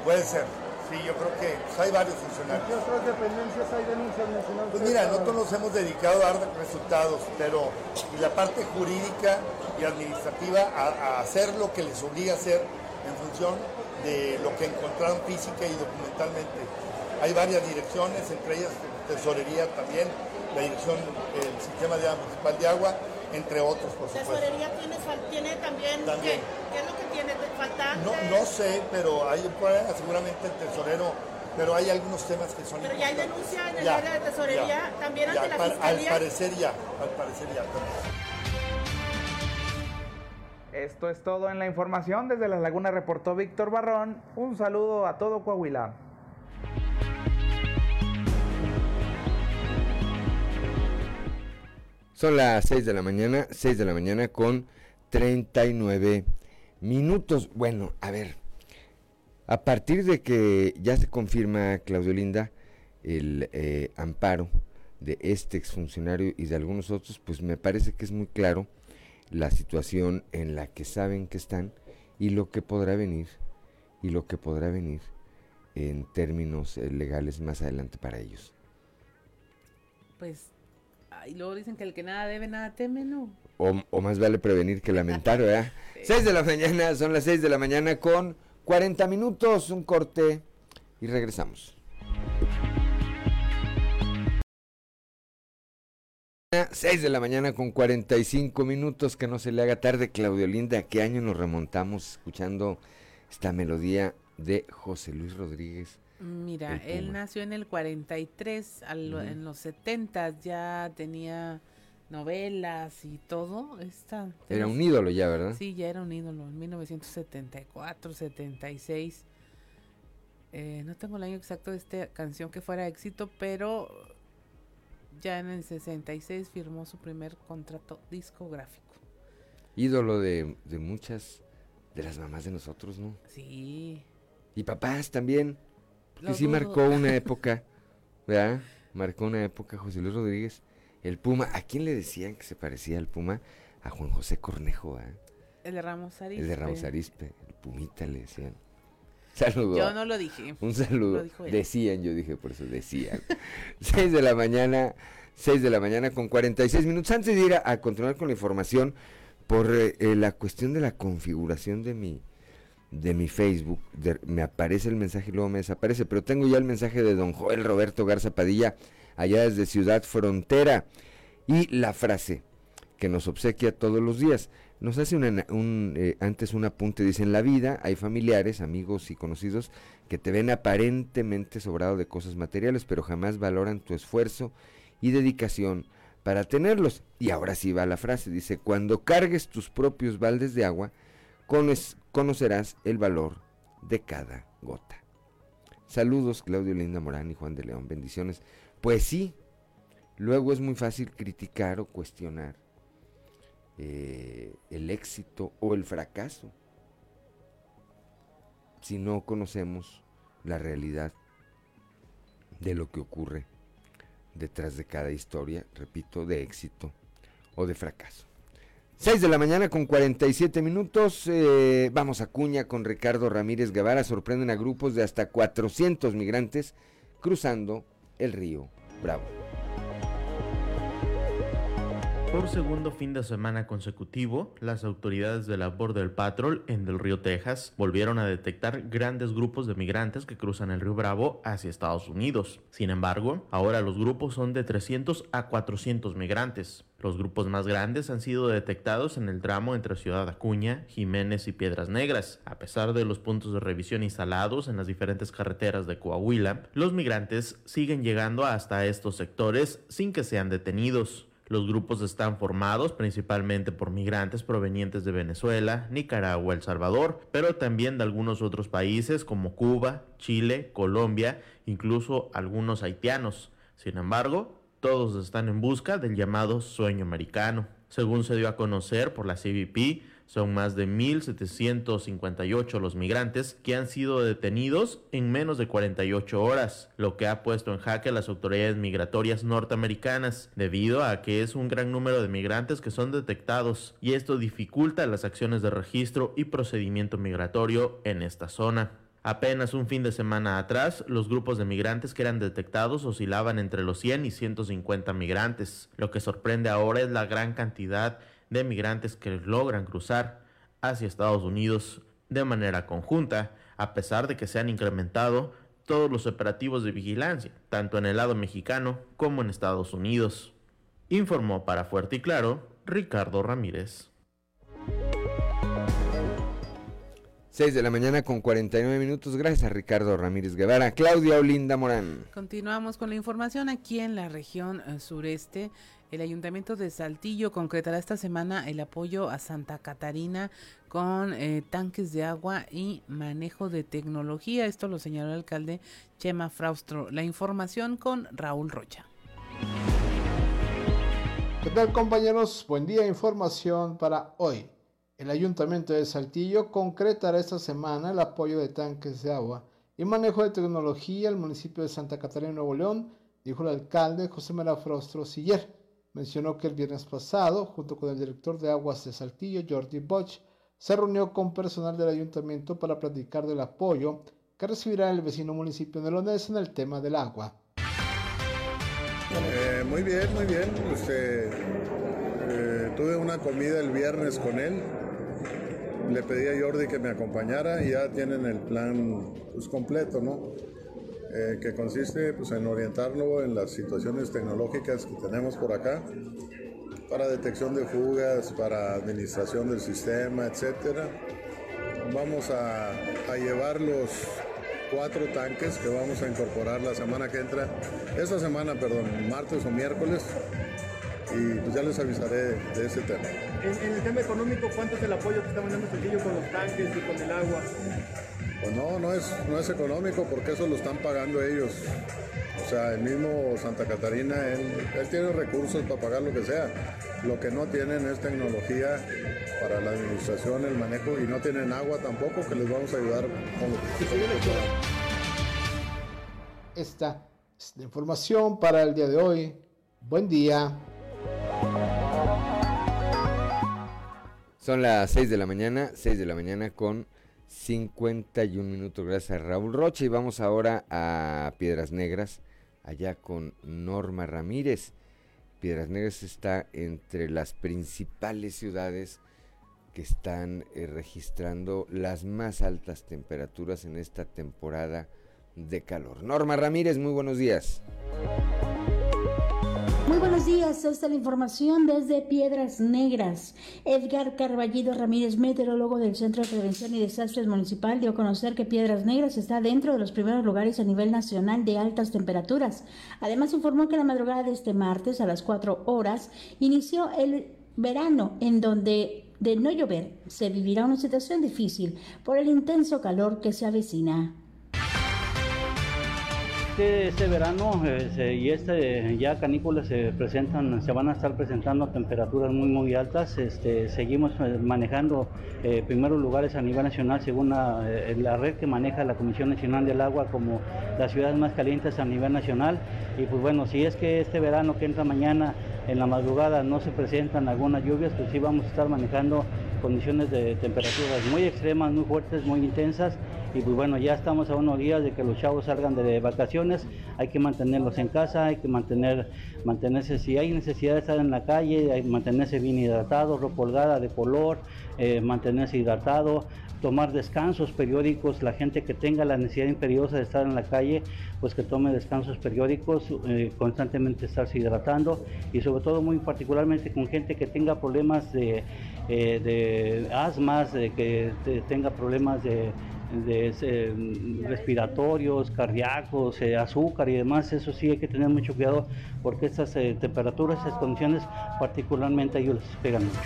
Puede ser. Sí, yo creo que pues, hay varios funcionarios. ¿En qué otras dependencias hay denuncias nacionales? Pues mira, nosotros nos hemos dedicado a dar resultados, pero y la parte jurídica y administrativa a, a hacer lo que les obliga a hacer en función de lo que encontraron física y documentalmente. Hay varias direcciones, entre ellas tesorería también, la dirección del sistema de agua municipal de agua, entre otros, por supuesto. ¿Tesorería tiene, tiene también, ¿qué? ¿qué? es lo que tiene? ¿Faltante? No, no sé, pero hay seguramente el tesorero, pero hay algunos temas que son Pero ya hay denuncia en el área de tesorería, también ante la fiscalía. Al parecer ya, al parecer ya. Esto es todo en la información. Desde La Laguna reportó Víctor Barrón. Un saludo a todo Coahuila. Son las 6 de la mañana, 6 de la mañana con 39 minutos. Bueno, a ver, a partir de que ya se confirma, Claudio Linda, el eh, amparo de este exfuncionario y de algunos otros, pues me parece que es muy claro la situación en la que saben que están y lo que podrá venir, y lo que podrá venir en términos eh, legales más adelante para ellos. Pues y luego dicen que el que nada debe, nada teme, ¿no? O, más vale prevenir que lamentar, ¿verdad? 6 de la mañana, son las 6 de la mañana con 40 minutos, un corte y regresamos. 6 de la mañana con 45 minutos, que no se le haga tarde, Claudio Linda. ¿A qué año nos remontamos escuchando esta melodía de José Luis Rodríguez? Mira, él nació en el 43, en los 70 ya tenía novelas y todo. Esta, era un ídolo ya, ¿verdad? Sí, ya era un ídolo, en 1974, 76. Eh, no tengo el año exacto de esta canción que fuera éxito, pero ya en el 66 firmó su primer contrato discográfico. Ídolo de, de muchas de las mamás de nosotros, ¿no? Sí. Y papás también. Que sí marcó una época, ¿verdad? Marcó una época José Luis Rodríguez, el Puma. ¿A quién le decían que se parecía al Puma? A Juan José Cornejo, ¿verdad? El de Ramos Arispe. El de Ramos Arispe, el Pumita le decían. Saludo. Yo no lo dije. Un saludo. Decían, yo dije por eso, decían. [laughs] 6 de la mañana, 6 de la mañana con 46 minutos. Antes de ir a, continuar con la información, por eh, eh, la cuestión de la configuración de mi, de mi Facebook, me aparece el mensaje y luego me desaparece, pero tengo ya el mensaje de don Joel Roberto Garza Padilla, allá desde Ciudad Frontera, y la frase que nos obsequia todos los días. Nos hace un, eh, antes un apunte, dice, en la vida hay familiares, amigos y conocidos que te ven aparentemente sobrado de cosas materiales, pero jamás valoran tu esfuerzo y dedicación para tenerlos. Y ahora sí va la frase, dice, cuando cargues tus propios baldes de agua, conocerás el valor de cada gota. Saludos Claudio Linda Morán y Juan de León, bendiciones. Pues sí, luego es muy fácil criticar o cuestionar eh, el éxito o el fracaso si no conocemos la realidad de lo que ocurre detrás de cada historia, repito, de éxito o de fracaso. 6 de la mañana con 47 minutos. Eh, vamos a Cuña con Ricardo Ramírez Guevara. Sorprenden a grupos de hasta 400 migrantes cruzando el río Bravo. Por segundo fin de semana consecutivo, las autoridades de la Border Patrol en Del Río, Texas, volvieron a detectar grandes grupos de migrantes que cruzan el río Bravo hacia Estados Unidos. Sin embargo, ahora los grupos son de 300 a 400 migrantes. Los grupos más grandes han sido detectados en el tramo entre Ciudad Acuña, Jiménez y Piedras Negras. A pesar de los puntos de revisión instalados en las diferentes carreteras de Coahuila, los migrantes siguen llegando hasta estos sectores sin que sean detenidos. Los grupos están formados principalmente por migrantes provenientes de Venezuela, Nicaragua, El Salvador, pero también de algunos otros países como Cuba, Chile, Colombia, incluso algunos haitianos. Sin embargo, todos están en busca del llamado sueño americano. Según se dio a conocer por la CBP, son más de 1.758 los migrantes que han sido detenidos en menos de 48 horas, lo que ha puesto en jaque a las autoridades migratorias norteamericanas, debido a que es un gran número de migrantes que son detectados, y esto dificulta las acciones de registro y procedimiento migratorio en esta zona. Apenas un fin de semana atrás, los grupos de migrantes que eran detectados oscilaban entre los 100 y 150 migrantes. Lo que sorprende ahora es la gran cantidad de migrantes que logran cruzar hacia Estados Unidos de manera conjunta, a pesar de que se han incrementado todos los operativos de vigilancia, tanto en el lado mexicano como en Estados Unidos. Informó para Fuerte y Claro Ricardo Ramírez. 6 de la mañana con 49 minutos. Gracias a Ricardo Ramírez Guevara. Claudia Olinda Morán. Continuamos con la información aquí en la región eh, sureste. El Ayuntamiento de Saltillo concretará esta semana el apoyo a Santa Catarina con eh, tanques de agua y manejo de tecnología. Esto lo señaló el alcalde Chema Fraustro. La información con Raúl Rocha. ¿Qué tal compañeros? Buen día, información para hoy. El Ayuntamiento de Saltillo concretará esta semana el apoyo de tanques de agua y manejo de tecnología al municipio de Santa Catarina, Nuevo León, dijo el alcalde José Mera Fraustro Siller. Mencionó que el viernes pasado, junto con el director de aguas de Saltillo, Jordi Bosch, se reunió con personal del ayuntamiento para platicar del apoyo que recibirá el vecino municipio de Lones en el tema del agua. Eh, muy bien, muy bien. Este, eh, tuve una comida el viernes con él. Le pedí a Jordi que me acompañara y ya tienen el plan pues, completo, ¿no? Eh, que consiste pues, en orientarlo en las situaciones tecnológicas que tenemos por acá para detección de fugas, para administración del sistema, etc. Vamos a, a llevar los cuatro tanques que vamos a incorporar la semana que entra, esta semana, perdón, martes o miércoles, y pues ya les avisaré de ese tema. En, el tema económico, ¿cuánto es el apoyo que está mandando Trujillo con los tanques y con el agua? Pues no, no es, no es económico porque eso lo están pagando ellos. O sea, el mismo Santa Catarina, él, tiene recursos para pagar lo que sea. Lo que no tienen es tecnología para la administración, el manejo y no tienen agua tampoco que les vamos a ayudar con lo que Esta es la información para el día de hoy. Buen día. Son las 6 de la mañana, 6 de la mañana con 51 minutos. Gracias a Raúl Rocha. Y vamos ahora a Piedras Negras, allá con Norma Ramírez. Piedras Negras está entre las principales ciudades que están eh, registrando las más altas temperaturas en esta temporada de calor. Norma Ramírez, muy buenos días. Muy buenos días, esta es la información desde Piedras Negras. Edgar Carballido Ramírez, meteorólogo del Centro de Prevención y Desastres Municipal, dio a conocer que Piedras Negras está dentro de los primeros lugares a nivel nacional de altas temperaturas. Además, informó que la madrugada de este martes a las 4 horas inició el verano, en donde de no llover se vivirá una situación difícil por el intenso calor que se avecina este, este verano eh, y este ya canículas se presentan, se van a estar presentando temperaturas muy muy altas. Este, seguimos eh, manejando eh, primeros lugares a nivel nacional según la, la, red que maneja la Comisión Nacional del Agua como las ciudades más calientes a nivel nacional. Y pues bueno, si es que este verano que entra mañana en la madrugada no se presentan algunas lluvias, pues sí vamos a estar manejando condiciones de temperaturas muy extremas, muy fuertes, muy intensas. Y pues bueno, ya estamos a unos días de que los chavos salgan de vacaciones, hay que mantenerlos en casa, hay que mantener, mantenerse, si hay necesidad de estar en la calle, hay mantenerse bien hidratado, ropa holgada de color, eh, mantenerse hidratado, tomar descansos periódicos, la gente que tenga la necesidad imperiosa de estar en la calle, pues que tome descansos periódicos, eh, constantemente estarse hidratando y sobre todo muy particularmente con gente que tenga problemas de, eh, de asmas, que tenga problemas de eh, respiratorios, cardíacos, azúcar y demás, eso sí hay que tener mucho cuidado porque estas temperaturas, estas condiciones particularmente a ellos les pegan mucho.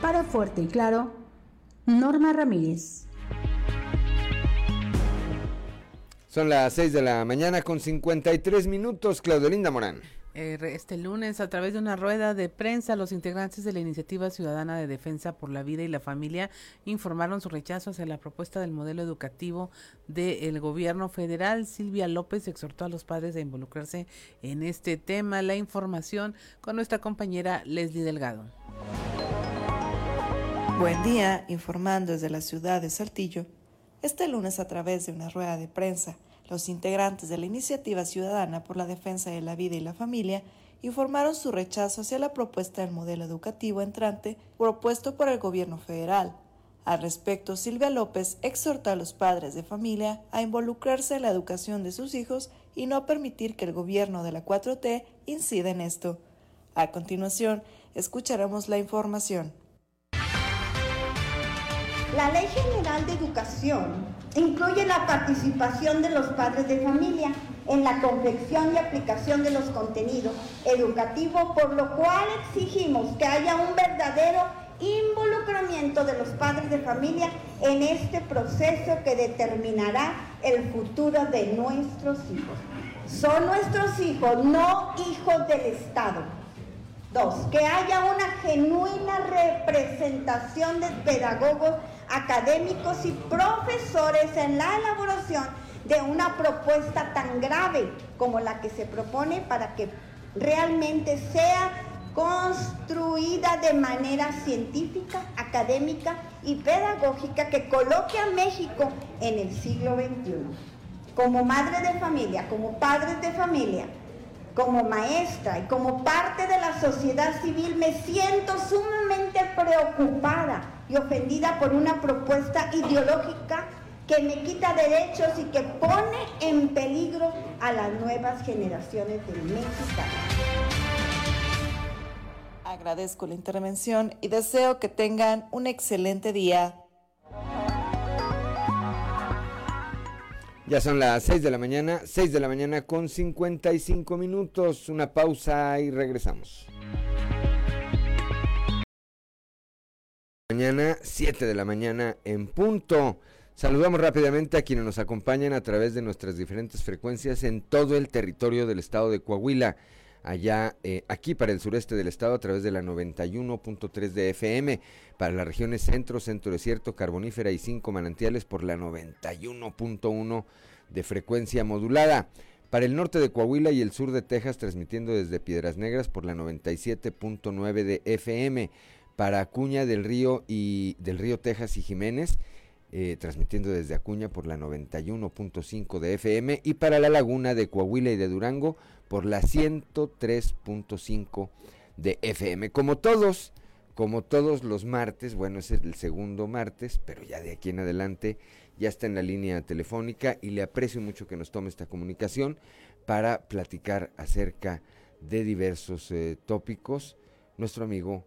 Para Fuerte y Claro, Norma Ramírez. Son las 6 de la mañana con 53 minutos, Claudelinda Morán. Eh, este lunes, a través de una rueda de prensa, los integrantes de la Iniciativa Ciudadana de Defensa por la Vida y la Familia informaron su rechazo hacia la propuesta del modelo educativo del gobierno federal. Silvia López exhortó a los padres a involucrarse en este tema. La información con nuestra compañera Leslie Delgado. Buen día, informando desde la ciudad de Saltillo. Este lunes, a través de una rueda de prensa, los integrantes de la Iniciativa Ciudadana por la Defensa de la Vida y la Familia informaron su rechazo hacia la propuesta del modelo educativo entrante propuesto por el gobierno federal. Al respecto, Silvia López exhorta a los padres de familia a involucrarse en la educación de sus hijos y no permitir que el gobierno de la 4T incida en esto. A continuación, escucharemos la información. La Ley General de Educación incluye la participación de los padres de familia en la confección y aplicación de los contenidos educativos, por lo cual exigimos que haya un verdadero involucramiento de los padres de familia en este proceso que determinará el futuro de nuestros hijos. Son nuestros hijos, no hijos del Estado. Dos, que haya una genuina representación de pedagogos académicos y profesores en la elaboración de una propuesta tan grave como la que se propone para que realmente sea construida de manera científica, académica y pedagógica que coloque a México en el siglo XXI. Como madre de familia, como padres de familia, como maestra y como parte de la sociedad civil me siento sumamente preocupada y ofendida por una propuesta ideológica que me quita derechos y que pone en peligro a las nuevas generaciones de mexicanos. Agradezco la intervención y deseo que tengan un excelente día. Ya son las 6 de la mañana, 6 de la mañana con 55 minutos. Una pausa y regresamos. Mañana, 7 de la mañana en punto. Saludamos rápidamente a quienes nos acompañan a través de nuestras diferentes frecuencias en todo el territorio del estado de Coahuila allá eh, aquí para el sureste del estado a través de la 91.3 de FM, para las regiones centro, centro desierto, carbonífera y cinco manantiales por la 91.1 de frecuencia modulada. Para el norte de Coahuila y el sur de Texas transmitiendo desde Piedras Negras por la 97.9 de FM para Acuña del Río y del Río Texas y Jiménez, eh, transmitiendo desde Acuña por la 91.5 de FM y para la Laguna de Coahuila y de Durango por la 103.5 de FM. Como todos, como todos los martes, bueno, es el segundo martes, pero ya de aquí en adelante ya está en la línea telefónica y le aprecio mucho que nos tome esta comunicación para platicar acerca de diversos eh, tópicos. Nuestro amigo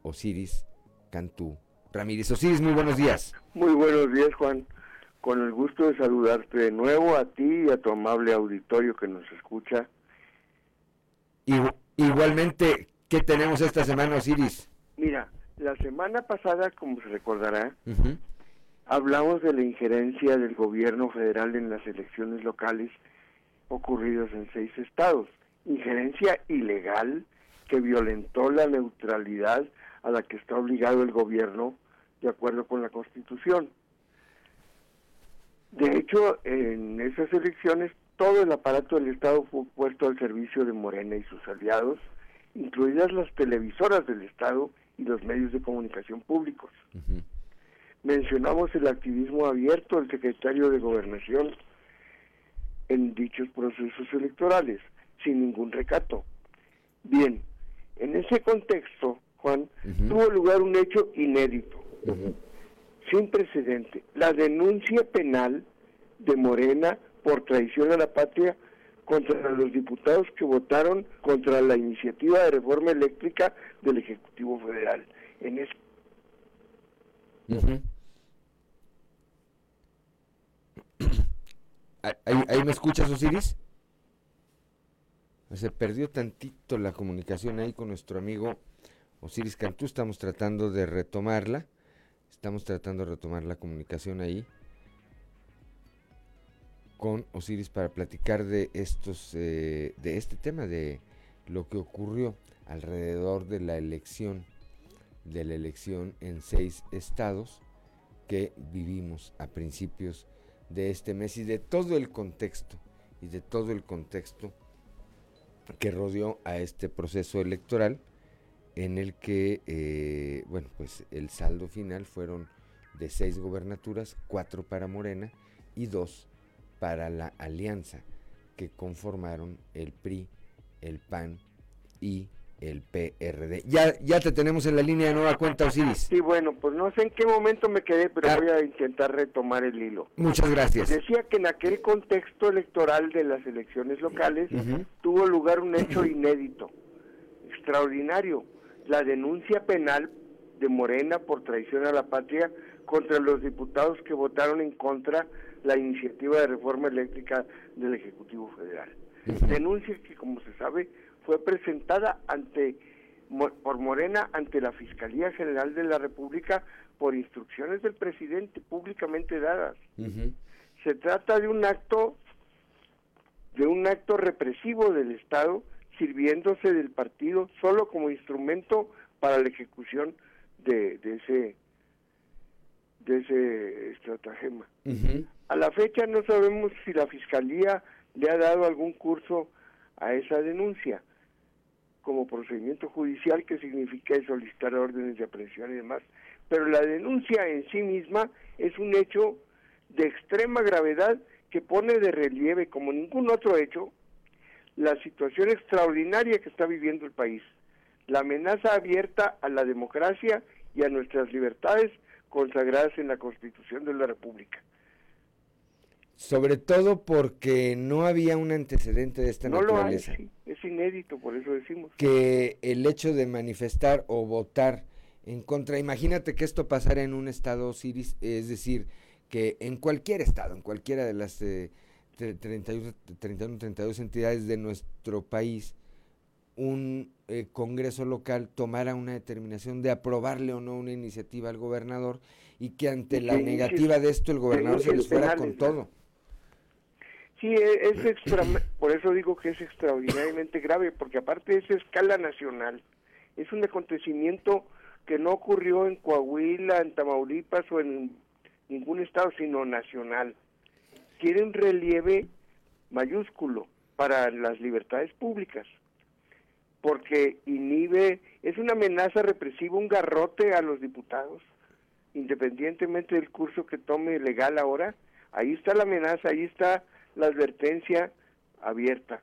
Osiris Cantú Ramírez. Osiris, muy buenos días. Muy buenos días, Juan. Con el gusto de saludarte de nuevo a ti y a tu amable auditorio que nos escucha. Igualmente, ¿qué tenemos esta semana, Osiris? Mira, la semana pasada, como se recordará, hablamos de la injerencia del gobierno federal en las elecciones locales ocurridas en seis estados. Injerencia ilegal que violentó la neutralidad a la que está obligado el gobierno de acuerdo con la Constitución. De hecho, en esas elecciones todo el aparato del Estado fue puesto al servicio de Morena y sus aliados, incluidas las televisoras del Estado y los medios de comunicación públicos. Mencionamos el activismo abierto del secretario de Gobernación en dichos procesos electorales, sin ningún recato. Bien, en ese contexto, Juan, tuvo lugar un hecho inédito, sin precedente, la denuncia penal de Morena por traición a la patria contra los diputados que votaron contra la iniciativa de reforma eléctrica del Ejecutivo Federal. En ese... ¿Ahí, me escuchas, Osiris? Se perdió tantito la comunicación ahí con nuestro amigo Osiris Cantú. Estamos tratando de retomarla. Estamos tratando de retomar la comunicación ahí con Osiris para platicar de estos, eh, de este tema, de lo que ocurrió alrededor de la elección, de la elección en seis estados que vivimos a principios de este mes y de todo el contexto, y de todo el contexto que rodeó a este proceso electoral en el que, eh, bueno, pues el saldo final fueron de seis gobernaturas, cuatro para Morena y dos para la alianza que conformaron el PRI, el PAN y el PRD. Ya, ya te tenemos en la línea de nueva cuenta, Osiris. Sí, bueno, pues no sé en qué momento me quedé, pero ah. voy a intentar retomar el hilo. Muchas gracias. Decía que en aquel contexto electoral de las elecciones locales tuvo lugar un hecho [clears throat] inédito, extraordinario, la denuncia penal de Morena por traición a la patria contra los diputados que votaron en contra la iniciativa de reforma eléctrica del Ejecutivo Federal. Denuncia que, como se sabe, fue presentada ante por Morena ante la Fiscalía General de la República por instrucciones del presidente públicamente dadas. Se trata de un acto de un acto represivo del Estado sirviéndose del partido solo como instrumento para la ejecución de, ese de ese estratagema. A la fecha no sabemos si la fiscalía le ha dado algún curso a esa denuncia como procedimiento judicial que significa solicitar órdenes de aprehensión y demás, pero la denuncia en sí misma es un hecho de extrema gravedad que pone de relieve como ningún otro hecho la situación extraordinaria que está viviendo el país, la amenaza abierta a la democracia y a nuestras libertades consagradas en la Constitución de la República. Sobre todo porque no había un antecedente de esta no naturaleza. Lo hay, es inédito, por eso decimos. Que el hecho de manifestar o votar en contra, imagínate que esto pasara en un estado, Siris, es decir, que en cualquier estado, en cualquiera de las eh, 31, 31, 32 entidades de nuestro país, un eh, Congreso local tomara una determinación de aprobarle o no una iniciativa al gobernador y que ante la negativa de esto el gobernador se les fuera con todo. Sí, e, es extra, por eso digo que es extraordinariamente grave, porque aparte es escala nacional, es un acontecimiento que no ocurrió en Coahuila, en Tamaulipas o en ningún estado, sino nacional tiene un relieve mayúsculo para las libertades públicas. Porque inhibe, es una amenaza represiva, un garrote a los diputados, independientemente del curso que tome legal ahora, ahí está la amenaza, ahí está la advertencia abierta.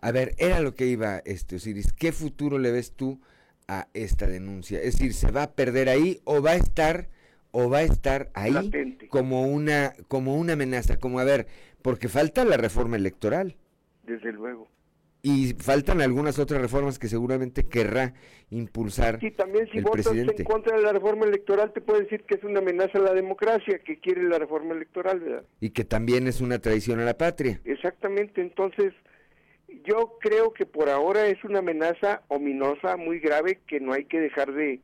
A ver, era lo que iba, este Osiris. ¿Qué futuro le ves tú a esta denuncia? Es decir, ¿se va a perder ahí o va a estar o va a estar ahí como una como una amenaza? Como a ver, porque falta la reforma electoral. Desde luego. Y faltan algunas otras reformas que seguramente querrá impulsar sí, también si votas en contra de la reforma electoral te puede decir que es una amenaza a la democracia, que quiere la reforma electoral, ¿verdad? Y que también es una traición a la patria. Exactamente, entonces yo creo que por ahora es una amenaza ominosa, muy grave, que no hay que dejar de,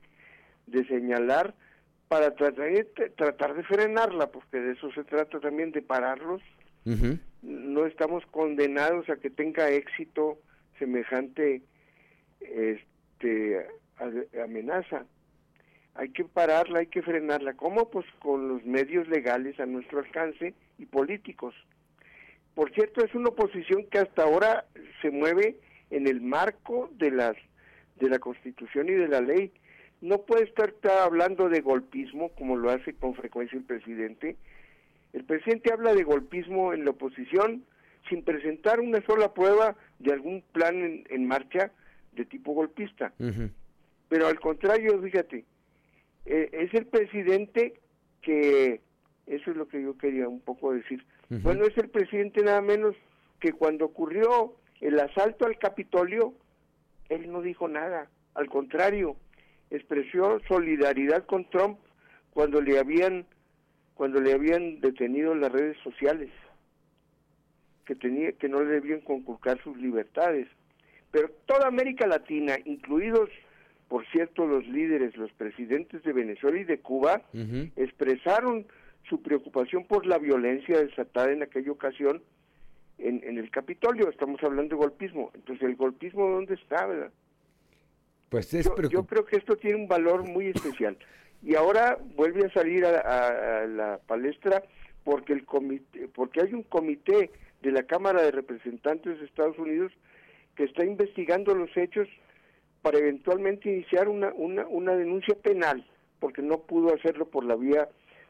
de señalar para tratar de, tratar de frenarla, porque de eso se trata también, de pararlos. No estamos condenados a que tenga éxito semejante este amenaza. Hay que pararla, hay que frenarla. ¿Cómo? Pues con los medios legales a nuestro alcance y políticos. Por cierto, es una oposición que hasta ahora se mueve en el marco de las de la Constitución y de la ley. No puede estar hablando de golpismo como lo hace con frecuencia el presidente. El presidente habla de golpismo en la oposición sin presentar una sola prueba de algún plan en, marcha de tipo golpista. Pero al contrario, fíjate, eh, es el presidente que, eso es lo que yo quería un poco decir, bueno, es el presidente nada menos que cuando ocurrió el asalto al Capitolio, él no dijo nada, al contrario, expresó solidaridad con Trump cuando le habían cuando le habían detenido en las redes sociales que tenía que no le debían conculcar sus libertades pero toda América Latina incluidos por cierto los líderes los presidentes de Venezuela y de Cuba expresaron su preocupación por la violencia desatada en aquella ocasión en, en el Capitolio. Estamos hablando de golpismo. Entonces, ¿el golpismo dónde está, verdad? Pues es yo, yo creo que esto tiene un valor muy especial. Y ahora vuelve a salir a, la palestra porque el comité, porque hay un comité de la Cámara de Representantes de Estados Unidos que está investigando los hechos para eventualmente iniciar una, una, una denuncia penal, porque no pudo hacerlo por la vía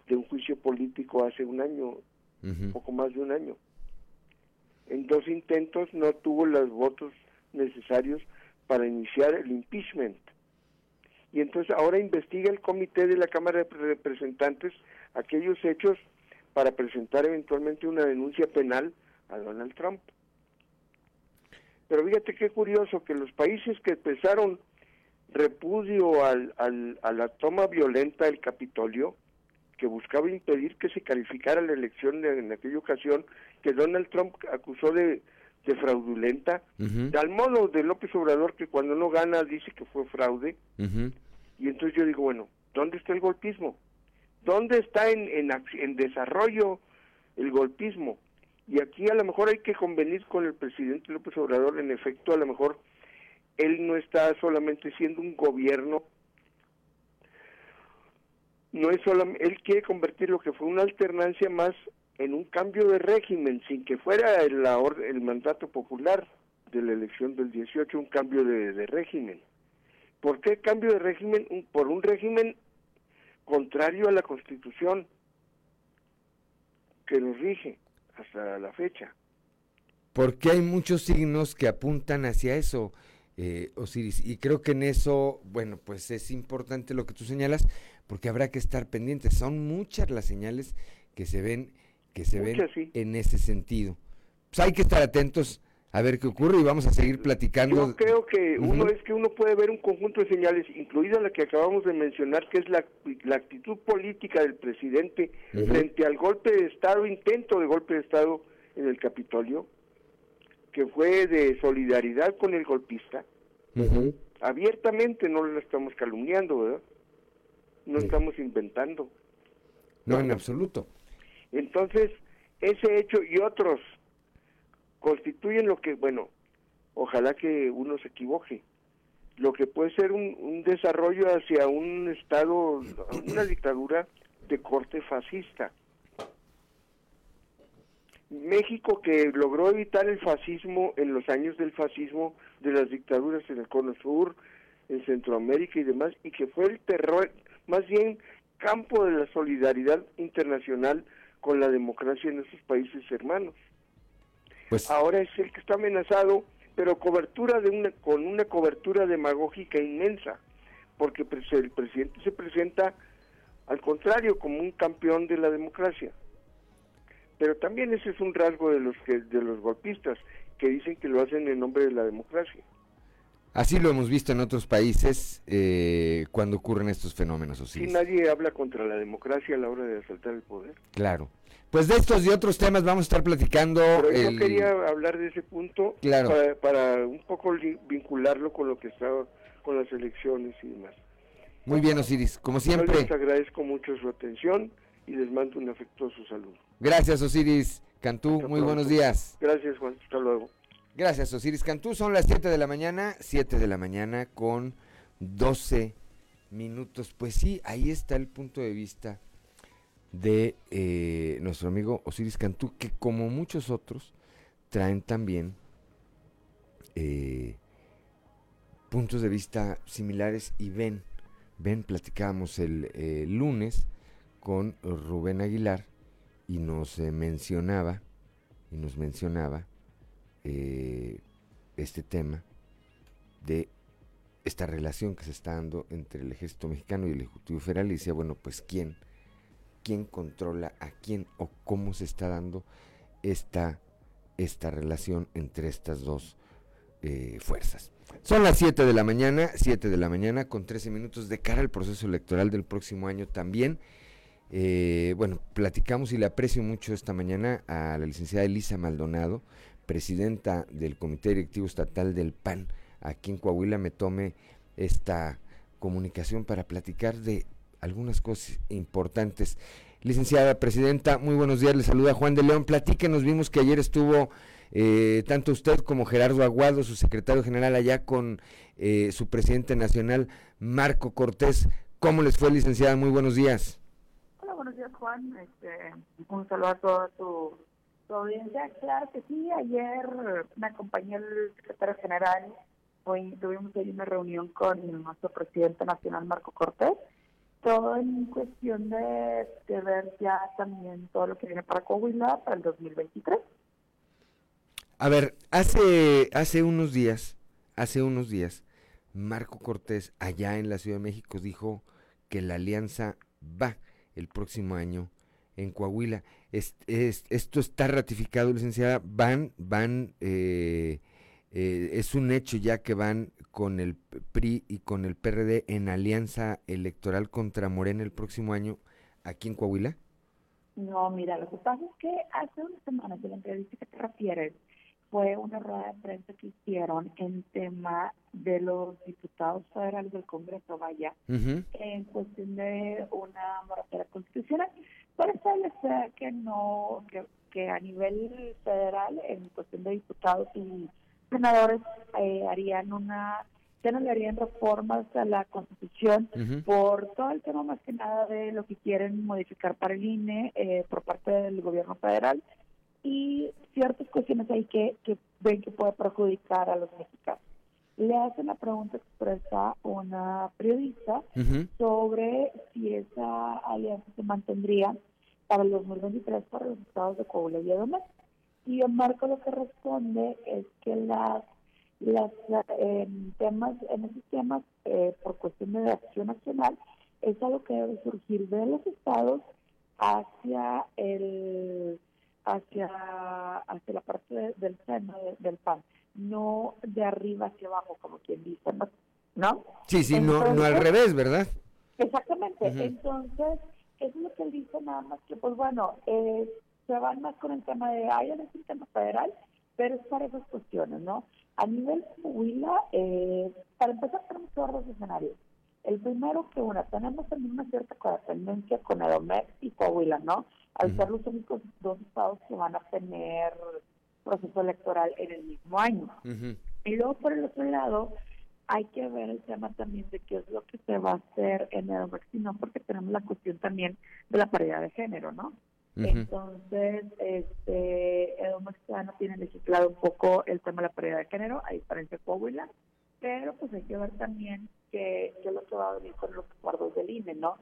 de un juicio político hace un año, poco más de un año. En dos intentos no tuvo los votos necesarios para iniciar el impeachment. Y entonces ahora investiga el comité de la Cámara de Representantes aquellos hechos para presentar eventualmente una denuncia penal a Donald Trump. Pero fíjate qué curioso que los países que expresaron repudio al, al, a la toma violenta del Capitolio, que buscaba impedir que se calificara la elección en aquella ocasión, que Donald Trump acusó de, fraudulenta, al modo de López Obrador, que cuando no gana dice que fue fraude. Y entonces yo digo, bueno, ¿dónde está el golpismo? ¿Dónde está en, en, en desarrollo el golpismo? Y aquí a lo mejor hay que convenir con el presidente López Obrador, en efecto, a lo mejor él no está solamente siendo un gobierno no es solamente, él quiere convertir lo que fue una alternancia más en un cambio de régimen, sin que fuera el, el mandato popular de la elección del 18, un cambio de, régimen. ¿Por qué cambio de régimen? por un régimen contrario a la Constitución que lo rige hasta la fecha. Porque hay muchos signos que apuntan hacia eso, eh, Osiris, y creo que en eso, bueno, pues es importante lo que tú señalas, porque habrá que estar pendientes. Son muchas las señales que se ven, que se ven en ese sentido. Pues hay que estar atentos a ver qué ocurre y vamos a seguir platicando. Yo creo que uno es que uno puede ver un conjunto de señales, incluida la que acabamos de mencionar, que es la, actitud política del presidente frente al golpe de Estado, intento de golpe de Estado en el Capitolio, que fue de solidaridad con el golpista. Abiertamente no lo estamos calumniando, ¿verdad? no estamos inventando. No, en absoluto. Entonces, ese hecho y otros constituyen lo que, bueno, ojalá que uno se equivoque, lo que puede ser un, desarrollo hacia un Estado, una dictadura de corte fascista. México que logró evitar el fascismo en los años del fascismo de las dictaduras en el Cono Sur, en Centroamérica y demás, y que fue el terror, más bien campo de la solidaridad internacional con la democracia en esos países hermanos. Pues Ahora es el que está amenazado, pero cobertura de una, con una cobertura demagógica inmensa, porque pres- el presidente se presenta al contrario como un campeón de la democracia. Pero también ese es un rasgo de los que de los golpistas que dicen que lo hacen en nombre de la democracia. Así lo hemos visto en otros países eh, cuando ocurren estos fenómenos, Si Osiris. nadie habla contra la democracia a la hora de asaltar el poder. Claro. Pues de estos y otros temas vamos a estar platicando. Pero yo quería hablar de ese punto Claro. para, para un poco vincularlo con lo que está con las elecciones y demás. Muy bien, Osiris. Como Yo siempre, les agradezco mucho su atención y les mando un afectuoso saludo. gracias, Osiris Cantú. Muy pronto. buenos días. Gracias, Juan. Hasta luego. Gracias, Osiris Cantú. Son las 7 de la mañana, 7 de la mañana con 12 minutos. Pues sí, ahí está el punto de vista de eh, nuestro amigo Osiris Cantú, que como muchos otros traen también eh, puntos de vista similares y ven, ven, platicábamos el eh, lunes con Rubén Aguilar y nos mencionaba, y nos mencionaba eh, este tema de esta relación que se está dando entre el ejército mexicano y el ejecutivo federal y decía, bueno, pues quién, quién controla a quién o cómo se está dando esta, esta relación entre estas dos eh, fuerzas. Son las 7 de la mañana, 7 de la mañana con 13 minutos de cara al proceso electoral del próximo año también. Eh, bueno, platicamos y le aprecio mucho esta mañana a la licenciada Elisa Maldonado, presidenta del Comité Directivo Estatal del PAN, aquí en Coahuila, me tome esta comunicación para platicar de algunas cosas importantes. Licenciada Presidenta, muy buenos días, le saluda Juan de León. Platíquenos, vimos que ayer estuvo eh, tanto usted como Gerardo Aguado, su secretario general, allá con eh, su presidente nacional, Marco Cortés. ¿Cómo les fue, licenciada? Muy buenos días. Hola, buenos días, Juan. Este, un saludo a toda tu, audiencia. Claro que sí, ayer me acompañó el secretario general. Hoy tuvimos ahí una reunión con nuestro presidente nacional, Marco Cortés. Todo en cuestión de, de ver ya también todo lo que viene para Coahuila para el 2023. A ver, hace, hace unos días, hace unos días, Marco Cortés, allá en la Ciudad de México, dijo que la alianza va el próximo año en Coahuila. Es- es- esto está ratificado, licenciada. Van, van, eh, eh, es un hecho ya que van con el PRI y con el PRD en alianza electoral contra Morena el próximo año aquí en Coahuila. No, mira, lo que pasa es que hace unas semanas de la entrevista que te refieres fue una rueda de prensa que hicieron en tema de los diputados federales del Congreso, vaya, en cuestión de una moratoria constitucional establecer que no, que, que a nivel federal, en cuestión de diputados y senadores, eh, harían una, ya no le harían reformas a la constitución por todo el tema más que nada de lo que quieren modificar para el INE eh, por parte del gobierno federal y ciertas cuestiones ahí que, que ven que puede perjudicar a los mexicanos. Le hacen la pregunta expresa una periodista sobre si esa alianza se mantendría para el 2023 para los estados de Coahuila y demás. Y el Marco lo que responde es que las las eh, temas en esos temas eh, por cuestión de acción nacional es algo que debe surgir de los estados hacia el hacia hacia la parte de- del seno de- del PAN no de arriba hacia abajo como quien dice no, ¿no? Sí, sí, no, no al revés, ¿verdad? Exactamente. Entonces, eso es lo que él dice nada más que, pues bueno, eh, se van más con el tema de, ay, es un tema federal, pero es para esas cuestiones, ¿no? A nivel Coahuila, eh, para empezar tenemos todos dos escenarios. El primero que, una, tenemos también una cierta codependencia con Edomex y Coahuila, ¿no? Al ser los únicos dos estados que van a tener proceso electoral en el mismo año. Y luego, por el otro lado, hay que ver el tema también de qué es lo que se va a hacer en el sino porque tenemos la cuestión también de la paridad de género, ¿no? Entonces, este, el no tiene legislado un poco el tema de la paridad de género, a diferencia de Coahuila, pero pues hay que ver también que, que lo que va a venir con los acuerdos del INE, ¿no?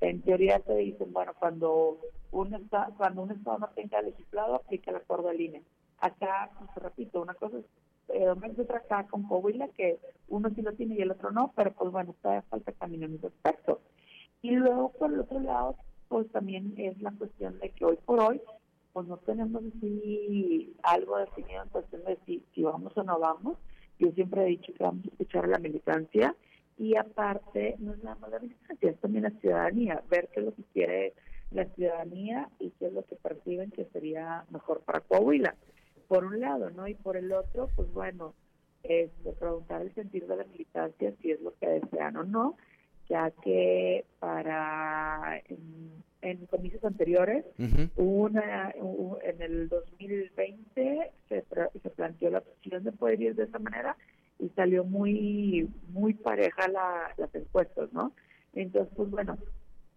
En teoría te dicen, bueno, cuando un, estado, cuando un Estado no tenga legislado, aplica el acuerdo del INE. Acá, pues, repito, una cosa es eh, otra acá con Coahuila, que uno sí lo tiene y el otro no, pero pues bueno, todavía falta camino en ese aspecto. Y luego, por el otro lado, pues también es la cuestión de que hoy por hoy, pues no tenemos así algo definido en cuestión de si, si vamos o no vamos. Yo siempre he dicho que vamos a escuchar la militancia y aparte no es nada más la militancia, es también la ciudadanía, ver qué es lo que quiere la ciudadanía y qué es lo que perciben que sería mejor para Coahuila, por un lado, ¿no? Y por el otro, pues bueno, es preguntar el sentido de la militancia si es lo que desean o no, ya que para en, comicios anteriores, una, en el 2020 se, se planteó la opción de poder ir de esa manera y salió muy muy pareja la, las encuestas, ¿no? Entonces, pues bueno,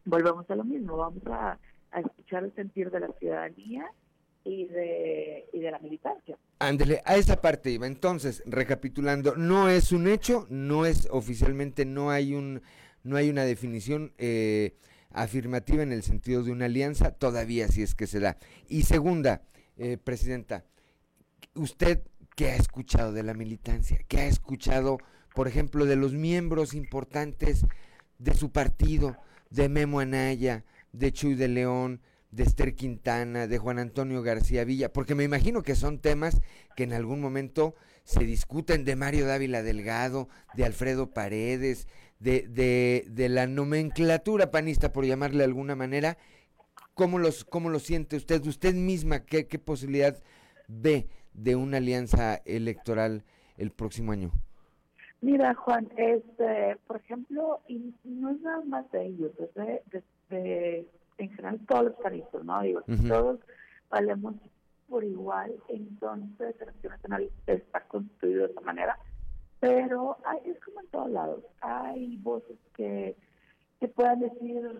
volvemos a lo mismo, vamos a, escuchar el sentir de la ciudadanía y de, y de la militancia. Ándele, a esa parte iba. Entonces, recapitulando, no es un hecho, no es oficialmente, no hay un, no hay una definición eh, afirmativa en el sentido de una alianza, todavía si es que se da. Y segunda, eh, Presidenta, usted ¿Qué ha escuchado de la militancia? ¿Qué ha escuchado, por ejemplo, de los miembros importantes de su partido, de Memo Anaya, de Chuy de León, de Esther Quintana, de Juan Antonio García Villa? Porque me imagino que son temas que en algún momento se discuten de Mario Dávila Delgado, de Alfredo Paredes, de, de, de la nomenclatura panista, por llamarle de alguna manera. ¿Cómo los, cómo lo siente usted? ¿Usted misma qué, qué posibilidad ve de una alianza electoral el próximo año? Mira, Juan, este, por ejemplo, y no es nada más de ellos, es de, en general todos los países, ¿no? Digo, todos valemos por igual, entonces el Partido Nacional está constituido de esa manera, pero hay, es como en todos lados, hay voces que, que puedan decir,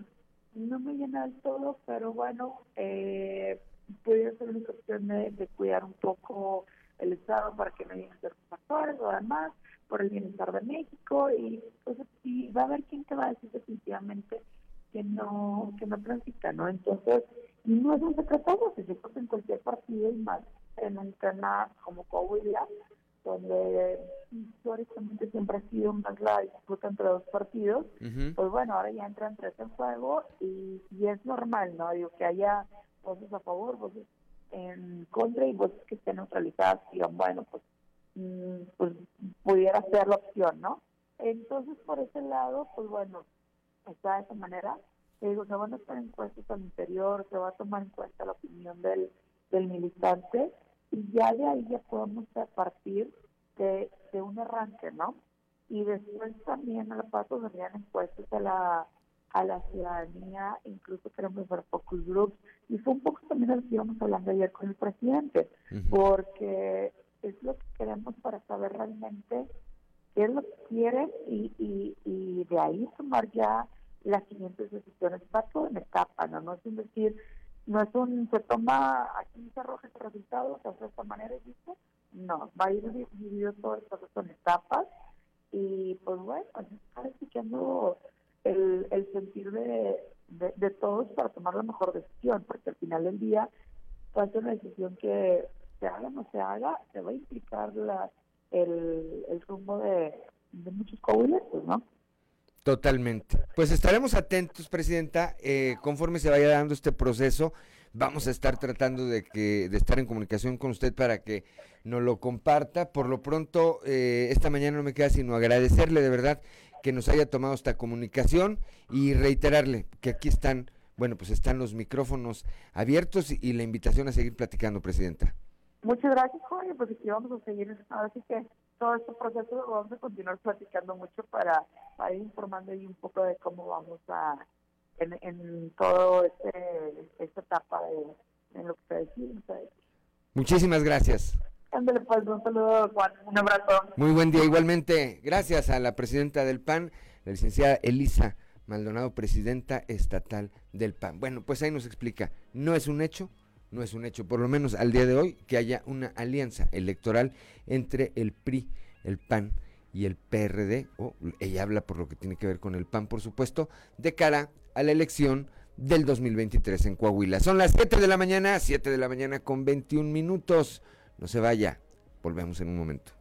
no me llena del todo, pero bueno, eh, pudiera ser una cuestión de, cuidar un poco el Estado para que no haya ciertos factores o además por el bienestar de México y, pues, y va a haber quien te va a decir definitivamente que no que no transita, ¿no? Entonces, no es un secreto, si se en cualquier partido y más en un tema como Coahuila, donde históricamente siempre ha sido más la disputa entre dos partidos, pues bueno, ahora ya entran tres en juego y, y es normal, ¿no? Digo, que haya voces a favor, voces en contra y voces que estén neutralizadas digan, bueno, pues, mm, pues pudiera ser la opción, ¿no? Entonces, por ese lado, pues bueno, está de esa manera. digo, se van a estar encuestas al interior, se va a tomar en cuenta la opinión del, del militante y ya de ahí ya podemos partir de, de un arranque, ¿no? Y después también a la paso vendrían encuestas a la a la ciudadanía, incluso queremos ver focus groups, y fue un poco también lo que íbamos hablando ayer con el presidente, porque es lo que queremos para saber realmente qué es lo que quieren y, y, y de ahí tomar ya las siguientes decisiones. Va todo en etapa, ¿no? No es un decir, no es un, se toma, aquí se arroja este resultado, se hace de esta manera y dice, no, va a ir dividido todo el proceso en etapas y pues bueno, está escuchando el, el sentir de, de, todos para tomar la mejor decisión, porque al final del día, puede ser una decisión que se haga o no se haga, se va a implicar la, el, el rumbo de, de muchos coahuilenses, ¿no? Totalmente. Pues estaremos atentos, Presidenta, eh, conforme se vaya dando este proceso. Vamos a estar tratando de que de estar en comunicación con usted para que nos lo comparta. Por lo pronto, eh, esta mañana no me queda sino agradecerle de verdad que nos haya tomado esta comunicación y reiterarle que aquí están, bueno, pues están los micrófonos abiertos y, la invitación a seguir platicando, Presidenta. Muchas gracias, Jorge, pues aquí vamos a seguir, así que todo este proceso lo vamos a continuar platicando mucho para, ir informando ahí un poco de cómo vamos a, en, en todo este, esta etapa de en lo que se decide. Muchísimas gracias. Ándale, pues, un saludo, Juan, un abrazo. Muy buen día, igualmente. Gracias a la presidenta del PAN, la licenciada Elisa Maldonado, presidenta estatal del PAN. Bueno, pues ahí nos explica, no es un hecho, no es un hecho, por lo menos al día de hoy, que haya una alianza electoral entre el PRI, el PAN y el PRD, o ella habla por lo que tiene que ver con el PAN, por supuesto, de cara a la elección del 2023 en Coahuila. Son las 7 de la mañana, 7 de la mañana con 21 minutos. No se vaya, volvemos en un momento.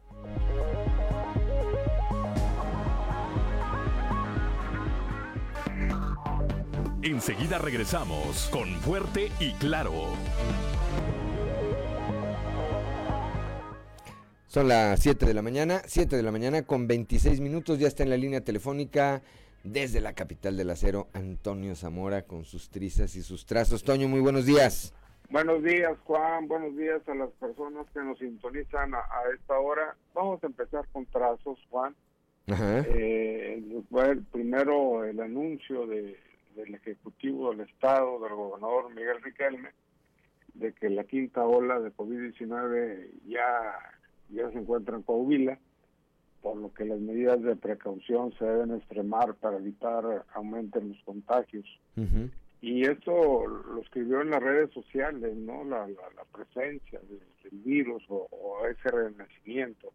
Enseguida regresamos con Fuerte y Claro. Son las 7 de la mañana, 7 de la mañana con 26 minutos, ya está en la línea telefónica desde la capital del acero, Antonio Zamora con sus trizas y sus trazos. Toño, muy buenos días. Buenos días, Juan. Buenos días a las personas que nos sintonizan a, esta hora. Vamos a empezar con trazos, Juan. Ajá. Eh, primero el anuncio de, del Ejecutivo del Estado, del gobernador Miguel Riquelme, de que la quinta ola de COVID-19 ya, ya se encuentra en Coahuila por lo que las medidas de precaución se deben extremar para evitar aumenten los contagios. Y esto lo escribió en las redes sociales, ¿no? La, la, presencia del, virus o, ese renacimiento.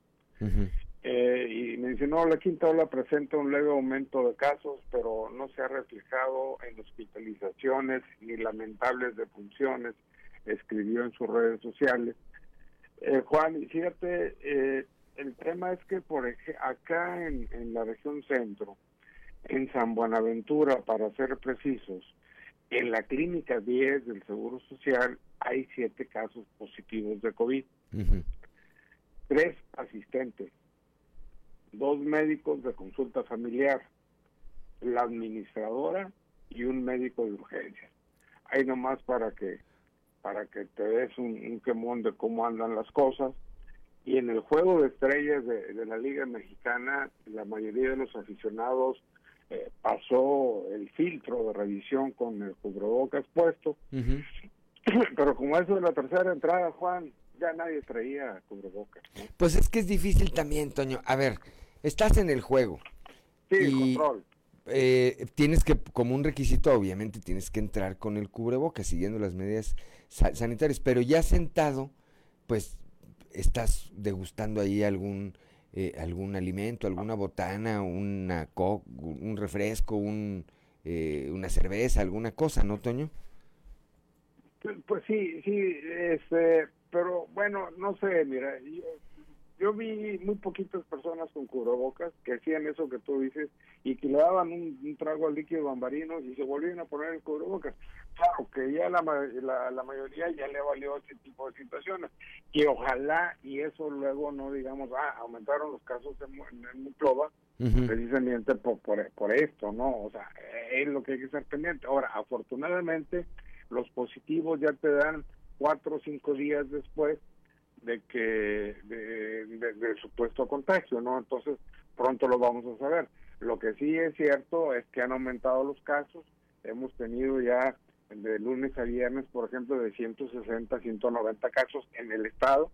Eh, y mencionó la quinta ola presenta un leve aumento de casos, pero no se ha reflejado en hospitalizaciones ni lamentables defunciones, escribió en sus redes sociales. Eh, Juan, fíjate, eh, el tema es que por acá en, la región centro, en San Buenaventura, para ser precisos, en la clínica 10 del Seguro Social hay siete casos positivos de COVID. Tres asistentes, dos médicos de consulta familiar, la administradora y un médico de urgencia. Ahí nomás para que para que te des un, un quemón de cómo andan las cosas y en el juego de estrellas de, la Liga Mexicana, la mayoría de los aficionados eh, pasó el filtro de revisión con el cubrebocas puesto. [clears throat] Pero como eso de la tercera entrada, Juan, ya nadie traía cubrebocas. Pues es que es difícil también, Toño. A ver, estás en el juego. Sí, control. Eh, tienes que, como un requisito, obviamente, tienes que entrar con el cubrebocas, siguiendo las medidas sanitarias. Pero ya sentado, pues estás degustando ahí algún eh, algún alimento, alguna botana, una co un refresco, un, eh, una cerveza, alguna cosa, ¿no, Toño? Pues sí, sí, este, pero bueno, no sé, mira, yo, yo vi muy poquitas personas con cubrebocas que hacían eso que tú dices y que le daban un, trago al líquido bambarino y se volvían a poner el cubrebocas. Claro que ya la, la, mayoría ya le valió ese tipo de situaciones. Y ojalá, y eso luego no digamos, ah, aumentaron los casos en, en precisamente por, por, por esto, ¿no? O sea, es lo que hay que estar pendiente. Ahora, afortunadamente, los positivos ya te dan cuatro o cinco días después de que de, supuesto contagio, ¿no? Entonces pronto lo vamos a saber. Lo que sí es cierto es que han aumentado los casos. Hemos tenido ya de lunes a viernes, por ejemplo, de 160, 190 casos en el estado.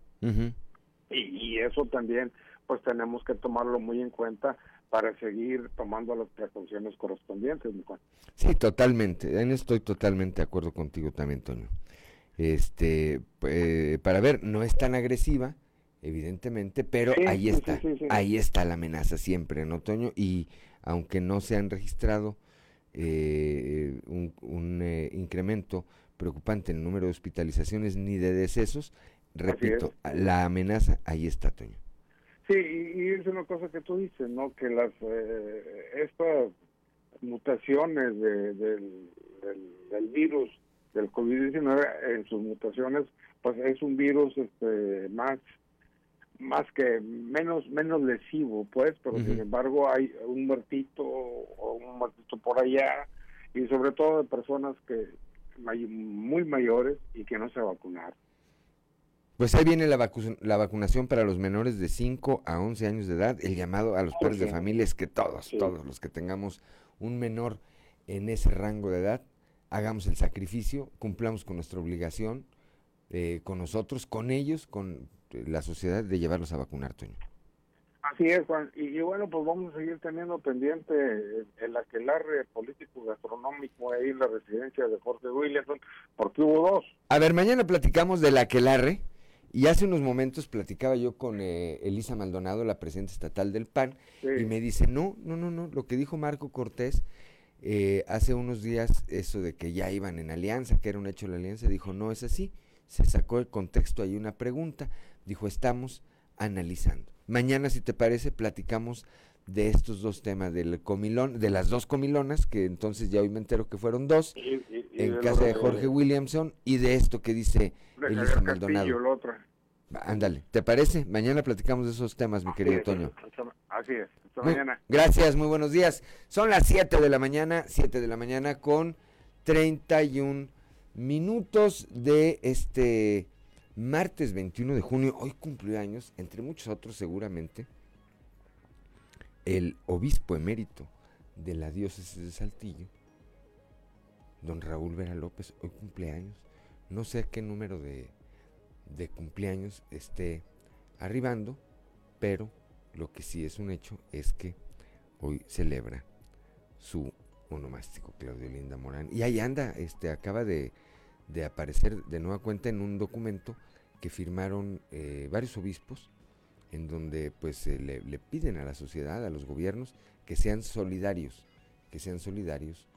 y, eso también, pues tenemos que tomarlo muy en cuenta para seguir tomando las precauciones correspondientes. Sí, totalmente. En estoy totalmente de acuerdo contigo también, Toño este eh, para ver no es tan agresiva evidentemente pero ahí está ahí está la amenaza siempre en otoño y aunque no se han registrado eh, un, eh, incremento preocupante en el número de hospitalizaciones ni de decesos repito la amenaza ahí está Toño. Sí y, es una cosa que tú dices no que las estas mutaciones del, del virus del COVID-19 en sus mutaciones, pues es un virus este, más más que menos menos lesivo, pues, pero sin embargo hay un muertito o un muertito por allá y sobre todo de personas que muy mayores y que no se vacunaron. Pues ahí viene la, la vacunación para los menores de 5 a 11 años de edad, el llamado a los padres de familia es que todos, todos los que tengamos un menor en ese rango de edad, hagamos el sacrificio, cumplamos con nuestra obligación, eh, con nosotros, con ellos, con eh, la sociedad, de llevarlos a vacunar, Toño. Así es, Juan. Y, y bueno, pues vamos a seguir teniendo pendiente el, el aquelarre político gastronómico ahí en la residencia de Jorge Williamson, porque hubo dos. A ver, mañana platicamos del aquelarre. Y hace unos momentos platicaba yo con eh, Elisa Maldonado, la presidenta estatal del PAN, y me dice, no, no, no, no, lo que dijo Marco Cortés eh, hace unos días, eso de que ya iban en alianza, que era un hecho de la alianza, dijo, no es así, se sacó el contexto ahí una pregunta, dijo, estamos analizando. Mañana, si te parece, platicamos de estos dos temas, del comilón, de las dos comilonas, que entonces ya hoy me entero que fueron dos, Y, y- y en de casa de Jorge Williamson, y de esto que dice Elisa Maldonado. Ándale, ¿te parece? Mañana platicamos de esos temas, mi querido Toño. Así es. Hasta Muy- mañana. Gracias, muy buenos días. Son las 7 de la mañana, 7 de la mañana con 31 minutos de este martes 21 de junio. Hoy cumplió años, entre muchos otros seguramente, el obispo emérito de la diócesis de Saltillo, don Raúl Vera López, hoy cumpleaños. No sé qué número de, de cumpleaños esté arribando, pero lo que sí es un hecho es que hoy celebra su onomástico Claudio Linda Morán. Y ahí anda, este, acaba de, de aparecer de nueva cuenta en un documento que firmaron eh, varios obispos, en donde pues le, piden a la sociedad, a los gobiernos, que sean solidarios, que sean solidarios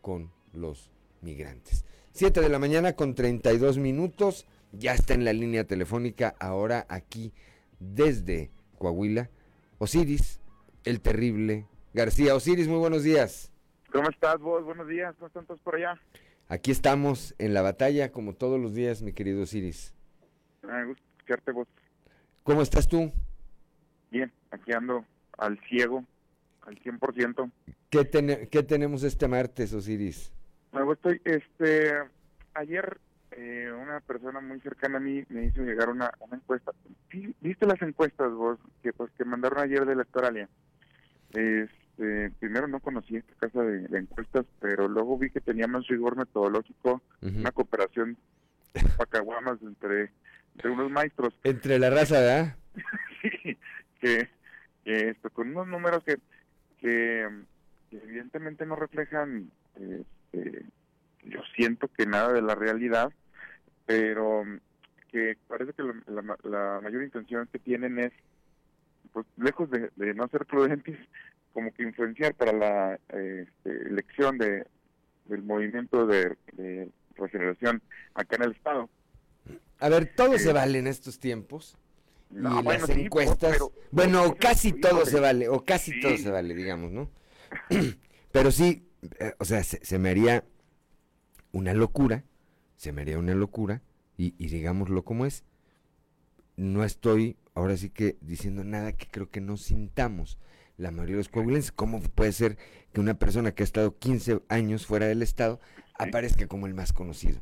con los migrantes. 7 de la mañana con 32 minutos, ya está en la línea telefónica ahora aquí desde Coahuila, Osiris, el terrible García. Osiris, muy buenos días. ¿Cómo estás vos? Buenos días, ¿cómo están todos por allá? Aquí estamos en la batalla como todos los días, mi querido Osiris. Me gusta escucharte vos. ¿Cómo estás tú? Bien, aquí ando al ciego, al 100%. ¿Qué, tene- qué tenemos este martes, Osiris? Luego estoy, este, ayer eh, una persona muy cercana a mí me hizo llegar una, una encuesta. ¿Viste las encuestas vos que pues que mandaron ayer de Electoralia? Este, primero no conocí esta casa de, de encuestas, pero luego vi que tenía más rigor metodológico, una cooperación [laughs] pacaguamas entre, entre unos maestros. Entre la raza, ¿verdad? [laughs] sí, que, que esto, con unos números que, que, que evidentemente no reflejan, este, yo siento que nada de la realidad, pero que parece que la, la- la mayor intención que tienen es, pues lejos de, de no ser prudentes, [laughs] como que influenciar para la eh, este, elección de del movimiento de, de regeneración acá en el estado. A ver, todo Eh, se vale en estos tiempos. no, y bueno, las sí, encuestas, pero- bueno, pero- casi todo se vale, o casi Sí. todo se vale, digamos, ¿no? [clears throat] pero sí, eh, o sea, se, se me haría una locura, se me haría una locura, y, y digámoslo como es, no estoy ahora sí que diciendo nada que creo que no sintamos la mayoría de los coahuilenses. ¿Cómo puede ser que una persona que ha estado 15 años fuera del estado aparezca como el más conocido?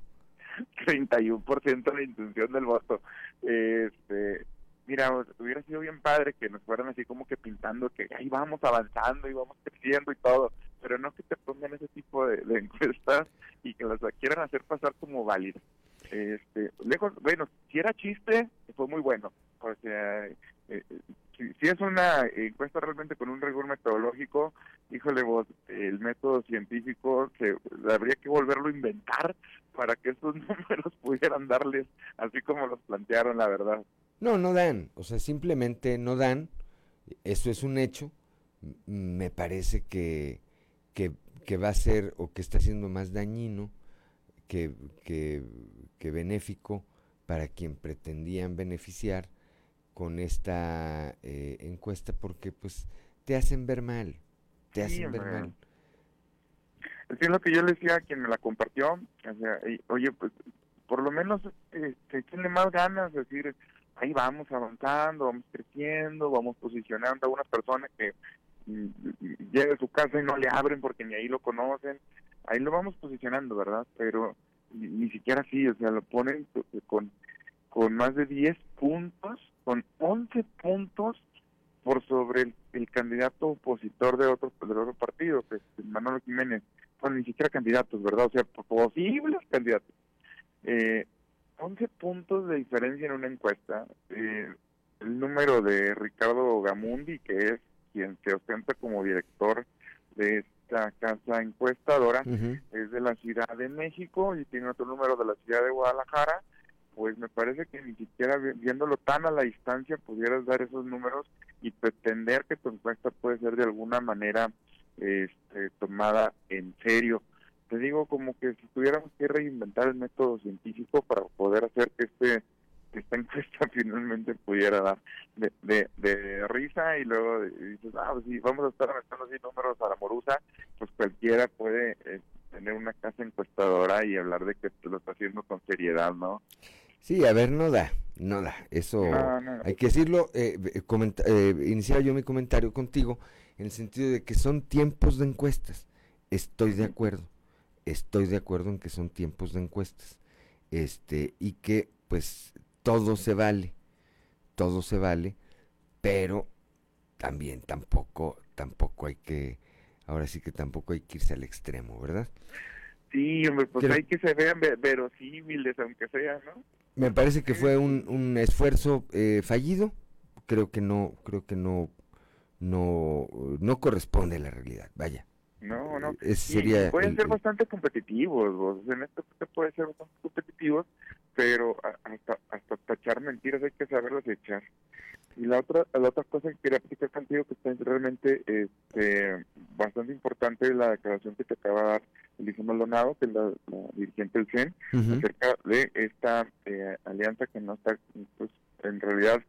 31% de la intención del voto. Este, mira, hubiera sido bien padre que nos fueran así como que pintando que ahí vamos avanzando y vamos creciendo y todo, pero no que te pongan ese tipo de, encuestas y que las quieran hacer pasar como válidas. Este, lejos, bueno, si era chiste, fue muy bueno. O sea, eh, si, es una encuesta realmente con un rigor metodológico, híjole vos, el método científico que habría que volverlo a inventar para que estos [laughs] números pudieran darles así como los plantearon, la verdad. No, no dan. O sea, simplemente no dan. Eso es un hecho. Me parece que, que, que va a ser o que está siendo más dañino que, que, que benéfico para quien pretendían beneficiar con esta eh, encuesta porque pues te hacen ver mal. Te Sí, hacen ver hombre. mal. Es lo que yo le decía a quien me la compartió, o sea, y, oye, pues por lo menos este, tiene más ganas, es decir, ahí vamos avanzando, vamos creciendo, vamos posicionando a una persona que llega a su casa y no le abren porque ni ahí lo conocen, ahí lo vamos posicionando, ¿verdad? Pero ni, siquiera así, o sea, lo ponen con, con más de 10 puntos, con 11 puntos por sobre el, el candidato opositor de otro, del otro partido, que es Manolo Jiménez. Bueno, ni siquiera candidatos, ¿verdad? O sea, posibles candidatos. Eh, 11 puntos de diferencia en una encuesta. Eh, el número de Ricardo Gamundi, que es quien se ostenta como director de esta casa encuestadora, es de la Ciudad de México y tiene otro número de la Ciudad de Guadalajara, pues me parece que ni siquiera vi- viéndolo tan a la distancia pudieras dar esos números y pretender que tu encuesta puede ser de alguna manera este, tomada en serio. Te digo como que si tuviéramos que reinventar el método científico para poder hacer que este que esta encuesta [laughs] finalmente pudiera dar de, de, de risa y luego de- y dices, ah, pues si vamos a estar aventando así números a la morusa, pues cualquiera puede eh, tener una casa encuestadora y hablar de que lo está haciendo con seriedad, ¿no? Sí, a ver, no da, no da. Eso No, no. hay que decirlo. Eh, eh, eh, iniciaba yo mi comentario contigo en el sentido de que son tiempos de encuestas. Estoy de acuerdo. Estoy de acuerdo en que son tiempos de encuestas. Este, y que pues todo se vale. Todo se vale, pero también tampoco tampoco hay que ahora sí que tampoco hay que irse al extremo, ¿verdad? Sí, hombre, pues hay que se vean ve- verosímiles, aunque sea, ¿no? Me parece que fue un, un esfuerzo eh, fallido. Creo que no, creo que no, no, no corresponde a la realidad. Vaya. No, no. Y- sería pueden el- ser bastante competitivos, vos. En esto puede ser bastante competitivos, pero hasta, hasta tachar mentiras hay que saberlas echar. Y la otra, la otra cosa que quería platicar contigo que está realmente este, bastante importante es la declaración que te acaba de dar Elisa Maldonado, que es la, la dirigente del CEN, acerca de esta eh, alianza que no está, pues, en realidad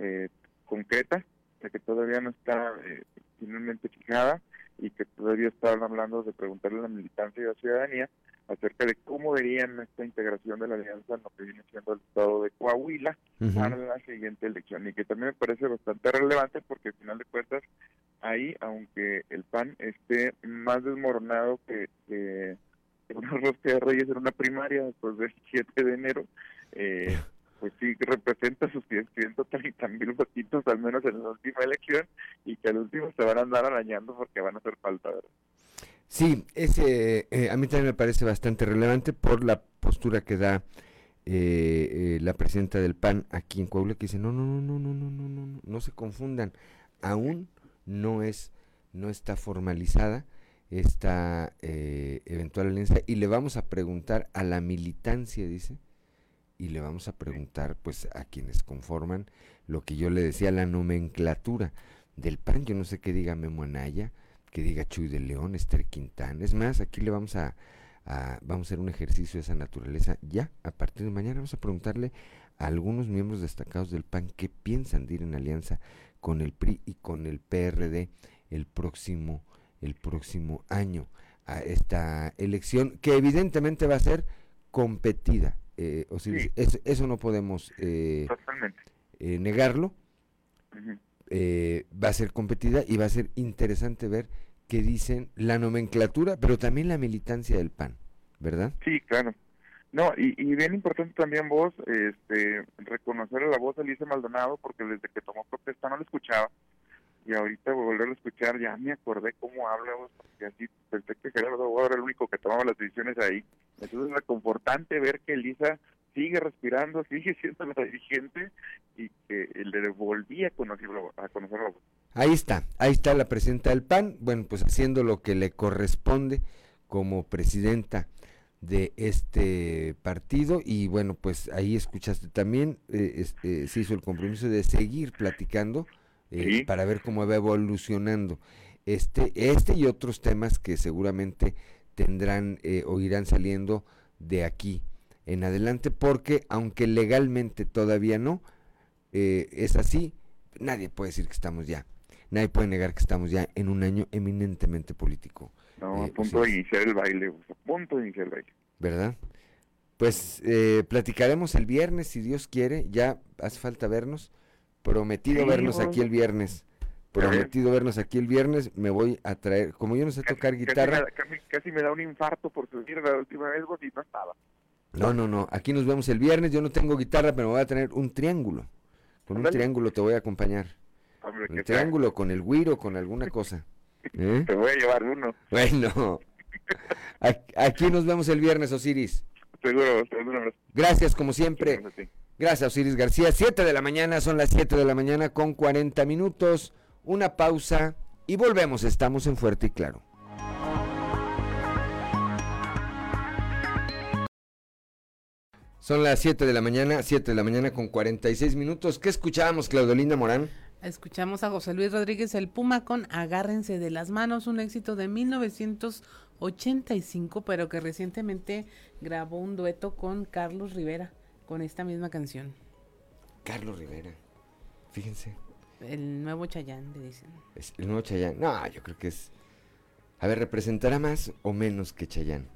eh, concreta, que todavía no está eh, finalmente fijada y que todavía están hablando de preguntarle a la militancia y a la ciudadanía acerca de cómo verían esta integración de la alianza en lo que viene siendo el estado de Coahuila Ujú. para la siguiente elección y que también me parece bastante relevante porque al final de cuentas ahí aunque el PAN esté más desmoronado que, que que una [laughs] rosca de reyes en una primaria después del 7 de enero eh, [laughs] pues sí representa sus 130 [laughs] mil votitos al menos en la última elección y que al último se van a andar arañando porque van a hacer falta ¿verdad? Sí, ese eh, a mí también me parece bastante relevante por la postura que da eh, eh, la presidenta del PAN aquí en Coahuila que dice no no no no no no no no no no se confundan aún no es no está formalizada esta eh, eventual alianza y le vamos a preguntar a la militancia dice y le vamos a preguntar pues a quienes conforman lo que yo le decía la nomenclatura del PAN yo no sé qué diga Memo Anaya que diga Chuy de León, Esther Quintana. Es más, aquí le vamos a, vamos a hacer un ejercicio de esa naturaleza. Ya, a partir de mañana vamos a preguntarle a algunos miembros destacados del PAN qué piensan de ir en alianza con el PRI y con el PRD el próximo, el próximo año a esta elección, que evidentemente va a ser competida. Eh, Osiris. Sí. eso, eso no podemos eh, eh, negarlo eh, va a ser competida y va a ser interesante ver qué dicen la nomenclatura, pero también la militancia del PAN, ¿verdad? Sí, claro. No, y, y bien importante también vos, este, reconocer a la voz de Alicia Maldonado, porque desde que tomó protesta no la escuchaba, y ahorita volverlo a escuchar ya me acordé cómo habla vos, porque así pensé que Gerardo Boa era el único que tomaba las decisiones ahí. Entonces es reconfortante ver que Elisa sigue respirando, [laughs] sigue siendo la dirigente y que le volví a conocer, a conocer la voz. Ahí está, ahí está la presidenta del PAN, bueno, pues haciendo lo que le corresponde como presidenta de este partido y bueno, pues ahí escuchaste también, eh, es- eh, se hizo el compromiso de seguir platicando eh, Sí. para ver cómo va evolucionando este, este y otros temas que seguramente tendrán eh, o irán saliendo de aquí en adelante, porque aunque legalmente todavía no, eh, es así, nadie puede decir que estamos ya, nadie puede negar que estamos ya en un año eminentemente político. No, a Eh, punto sí, de iniciar el baile, a punto de iniciar el baile. ¿Verdad? Pues eh, platicaremos el viernes, si Dios quiere, ya hace falta vernos, prometido Sí, vernos aquí el viernes, prometido vernos aquí el viernes, me voy a traer, como yo no sé tocar guitarra, casi, casi me da un infarto por subir la última vez, vos, y no estaba. no, no, no, aquí nos vemos el viernes, yo no tengo guitarra, pero me voy a tener un triángulo, con un triángulo te voy a acompañar, Hombre, un triángulo con el güiro, con alguna cosa. ¿eh? [laughs] Te voy a llevar uno. Bueno, [laughs] aquí nos vemos el viernes, Osiris. Seguro, seguro. Gracias como siempre. Sí. Gracias, Osiris García. 7 de la mañana, son las 7 de la mañana con 40 minutos. Una pausa y volvemos. Estamos en Fuerte y Claro. Son las 7 de la mañana, 7 de la mañana con 46 minutos. ¿Qué escuchábamos, Claudolinda Morán? Escuchamos a José Luis Rodríguez el Puma con Agárrense de las manos, un éxito de 1985, pero que recientemente grabó un dueto con Carlos Rivera con esta misma canción. Carlos Rivera, fíjense. El nuevo Chayán, le dicen. Es el nuevo Chayán. No, yo creo que es. A ver, ¿representará más o menos que Chayán?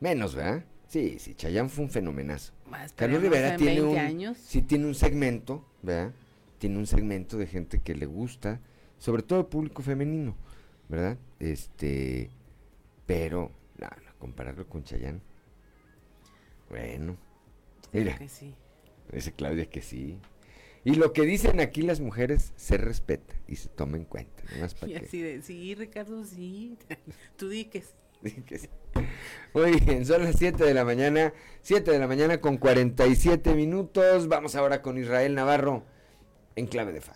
Menos, ¿verdad? Sí, sí, Chayán fue un fenomenazo. Carlos Rivera tiene un, años. sí tiene un segmento, ¿verdad? Tiene un segmento de gente que le gusta, sobre todo el público femenino, ¿verdad? Este, pero, no, no compararlo con Chayán. Bueno, mira. Que sí. Dice Claudia que sí. Y lo que dicen aquí las mujeres se respeta y se toma en cuenta. [laughs] y así de, sí, Ricardo, sí. [laughs] Tú [laughs] di que sí. Muy bien, son las 7 de la mañana, 7 de la mañana con 47 minutos. Vamos ahora con Israel Navarro en clave de fa.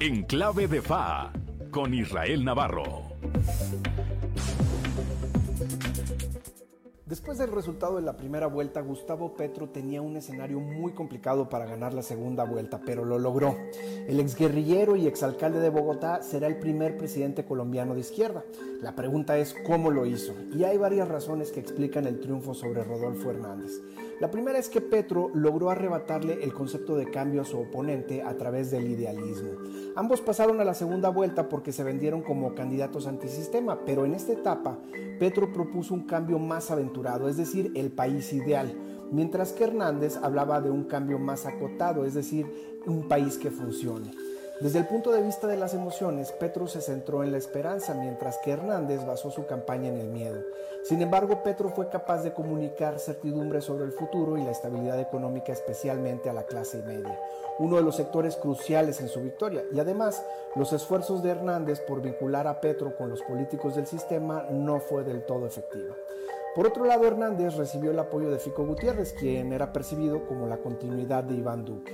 En clave de fa, con Israel Navarro. Después del resultado de la primera vuelta, Gustavo Petro tenía un escenario muy complicado para ganar la segunda vuelta, pero lo logró. El exguerrillero y exalcalde de Bogotá será el primer presidente colombiano de izquierda. La pregunta es cómo lo hizo, y hay varias razones que explican el triunfo sobre Rodolfo Hernández. La primera es que Petro logró arrebatarle el concepto de cambio a su oponente a través del idealismo. Ambos pasaron a la segunda vuelta porque se vendieron como candidatos antisistema, pero en esta etapa Petro propuso un cambio más aventurado, es decir, el país ideal, mientras que Hernández hablaba de un cambio más acotado, es decir, un país que funcione. Desde el punto de vista de las emociones, Petro se centró en la esperanza, mientras que Hernández basó su campaña en el miedo. Sin embargo, Petro fue capaz de comunicar certidumbre sobre el futuro y la estabilidad económica especialmente a la clase media, uno de los sectores cruciales en su victoria. Y además, los esfuerzos de Hernández por vincular a Petro con los políticos del sistema no fue del todo efectivo. Por otro lado, Hernández recibió el apoyo de Fico Gutiérrez, quien era percibido como la continuidad de Iván Duque.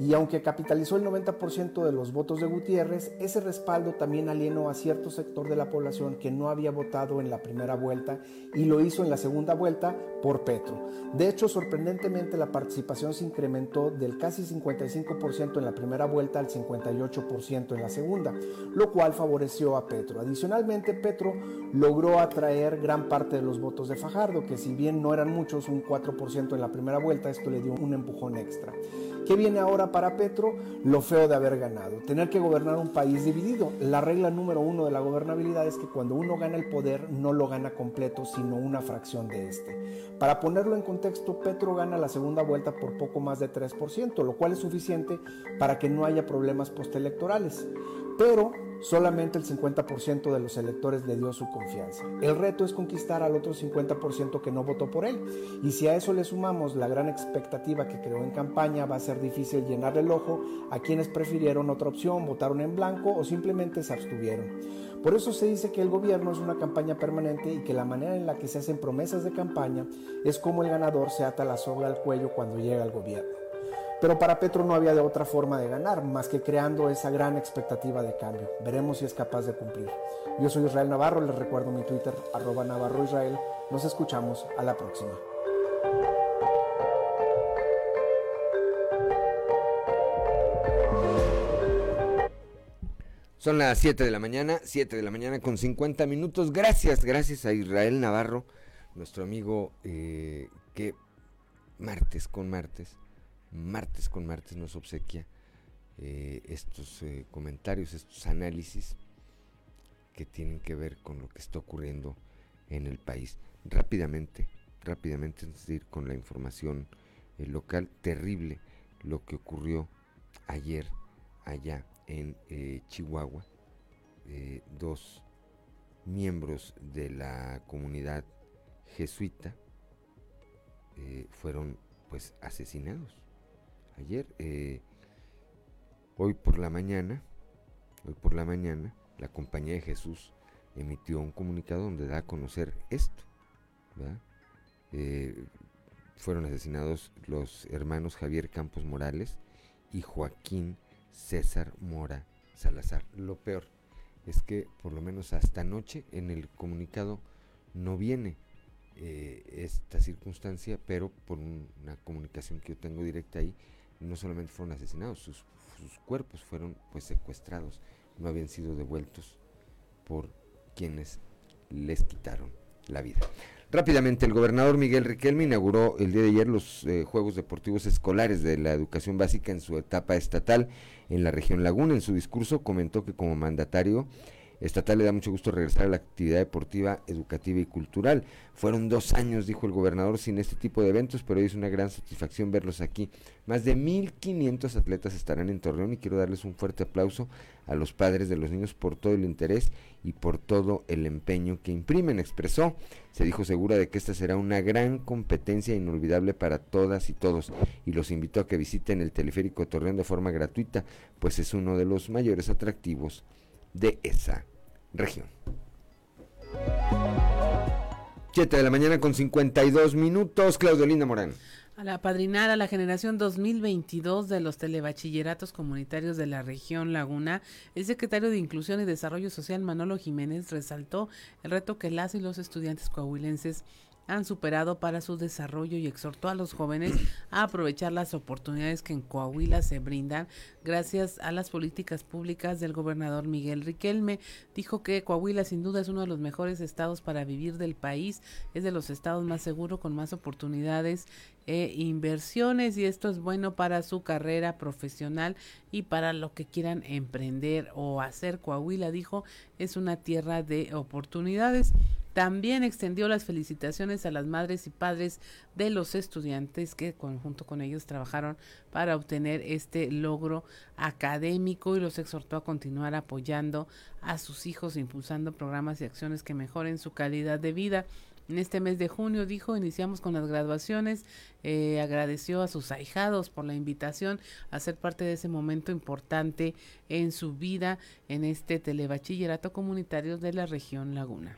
Y aunque capitalizó el 90% de los votos de Gutiérrez, ese respaldo también alienó a cierto sector de la población que no había votado en la primera vuelta y lo hizo en la segunda vuelta por Petro. De hecho, sorprendentemente la participación se incrementó del casi 55% en la primera vuelta al 58% en la segunda, lo cual favoreció a Petro. Adicionalmente, Petro logró atraer gran parte de los votos de Fajardo, que si bien no eran muchos, un 4% en la primera vuelta, esto le dio un empujón extra. ¿Qué viene ahora para Petro? Lo feo de haber ganado, tener que gobernar un país dividido. La regla número uno de la gobernabilidad es que cuando uno gana el poder no lo gana completo, sino una fracción de este. Para ponerlo en contexto, Petro gana la segunda vuelta por poco más de 3%, lo cual es suficiente para que no haya problemas postelectorales. Pero solamente el 50% de los electores le dio su confianza. El reto es conquistar al otro 50% que no votó por él. Y si a eso le sumamos la gran expectativa que creó en campaña, va a ser difícil llenar el ojo a quienes prefirieron otra opción, votaron en blanco o simplemente se abstuvieron. Por eso se dice que el gobierno es una campaña permanente y que la manera en la que se hacen promesas de campaña es como el ganador se ata la soga al cuello cuando llega al gobierno. Pero para Petro no había de otra forma de ganar, más que creando esa gran expectativa de cambio. Veremos si es capaz de cumplir. Yo soy Israel Navarro, les recuerdo mi Twitter, arroba Navarro Israel. Nos escuchamos a la próxima. Son las 7 de la mañana, 7 de la mañana con 50 minutos. Gracias, gracias a Israel Navarro, nuestro amigo eh, que martes con martes martes con martes nos obsequia eh, estos eh, comentarios, estos análisis que tienen que ver con lo que está ocurriendo en el país. Rápidamente, rápidamente, es decir, con la información eh, local, terrible lo que ocurrió ayer allá en Chihuahua. dos miembros de la comunidad jesuita fueron pues asesinados ayer, eh, hoy por la mañana, hoy por la mañana, la Compañía de Jesús emitió un comunicado donde da a conocer esto. Eh, fueron asesinados los hermanos Javier Campos Morales y Joaquín César Mora Salazar. Lo peor es que por lo menos hasta anoche en el comunicado no viene eh, esta circunstancia, pero por una comunicación que yo tengo directa ahí, no solamente fueron asesinados, sus, cuerpos fueron pues secuestrados, no habían sido devueltos por quienes les quitaron la vida. Rápidamente, el gobernador Miguel Riquelme inauguró el día de ayer los eh, Juegos Deportivos Escolares de la Educación Básica en su etapa estatal en la región Laguna. En su discurso comentó que como mandatario estatal le da mucho gusto regresar a la actividad deportiva, educativa y cultural. Fueron dos años, dijo el gobernador, sin este tipo de eventos, pero hoy es una gran satisfacción verlos aquí. Más de 1.500 atletas estarán en Torreón y quiero darles un fuerte aplauso a los padres de los niños por todo el interés y por todo el empeño que imprimen, expresó. Se dijo segura de que esta será una gran competencia inolvidable para todas y todos y los invitó a que visiten el teleférico Torreón de forma gratuita, pues es uno de los mayores atractivos de esa región. 7 de la mañana con 52 minutos, Claudio Linda Morán. A la padrinar a la generación 2022 de los telebachilleratos comunitarios de la región Laguna, el secretario de Inclusión y Desarrollo Social Manolo Jiménez resaltó el reto que las y los estudiantes coahuilenses han superado para su desarrollo y exhortó a los jóvenes a aprovechar las oportunidades que en Coahuila se brindan gracias a las políticas públicas del gobernador Miguel Riquelme. Dijo que Coahuila sin duda es uno de los mejores estados para vivir del país, es de los estados más seguros con más oportunidades e inversiones y esto es bueno para su carrera profesional y para lo que quieran emprender o hacer. Coahuila dijo es una tierra de oportunidades. También extendió las felicitaciones a las madres y padres de los estudiantes que junto con ellos trabajaron para obtener este logro académico y los exhortó a continuar apoyando a sus hijos, impulsando programas y acciones que mejoren su calidad de vida. En este mes de junio, dijo, iniciamos con las graduaciones, eh, agradeció a sus ahijados por la invitación a ser parte de ese momento importante en su vida en este telebachillerato comunitario de la región Laguna.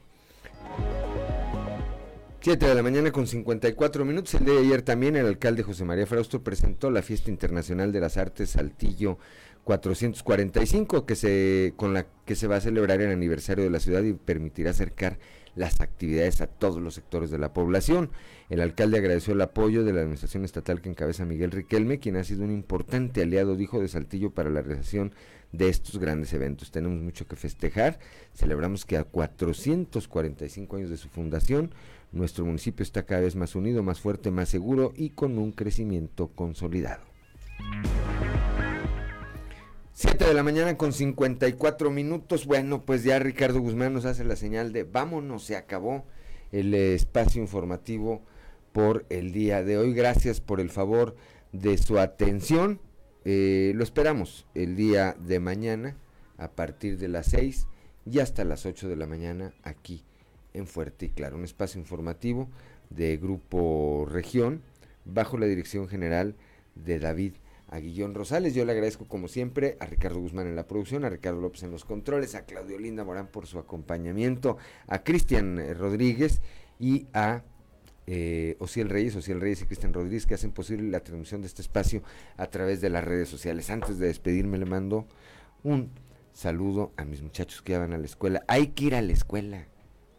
7 de la mañana con 54 minutos. El día de ayer también el alcalde José María Frausto presentó la Fiesta Internacional de las Artes Saltillo 445 que se con la que se va a celebrar el aniversario de la ciudad y permitirá acercar las actividades a todos los sectores de la población. El alcalde agradeció el apoyo de la administración estatal que encabeza Miguel Riquelme, quien ha sido un importante aliado, dijo, de Saltillo para la realización de estos grandes eventos. Tenemos mucho que festejar. Celebramos que a 445 años de su fundación, nuestro municipio está cada vez más unido, más fuerte, más seguro y con un crecimiento consolidado. 7 de la mañana con 54 minutos. Bueno, pues ya Ricardo Guzmán nos hace la señal de vámonos, se acabó el espacio informativo por el día de hoy. Gracias por el favor de su atención. Eh, lo esperamos el día de mañana a partir de las 6 y hasta las 8 de la mañana aquí en Fuerte y Claro. Un espacio informativo de Grupo Región bajo la dirección general de David Aguillón Rosales. Yo le agradezco como siempre a Ricardo Guzmán en la producción, a Ricardo López en los controles, a Claudio Linda Morán por su acompañamiento, a Cristian Rodríguez y a eh, Ociel Reyes, Ociel Reyes y Cristian Rodríguez que hacen posible la transmisión de este espacio a través de las redes sociales. Antes de despedirme le mando un saludo a mis muchachos que ya van a la escuela. Hay que ir a la escuela,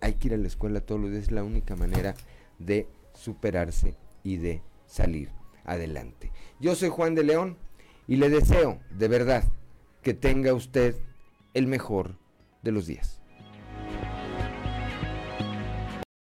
hay que ir a la escuela todos los días, es la única manera de superarse y de salir adelante. Yo soy Juan de León y le deseo de verdad que tenga usted el mejor de los días.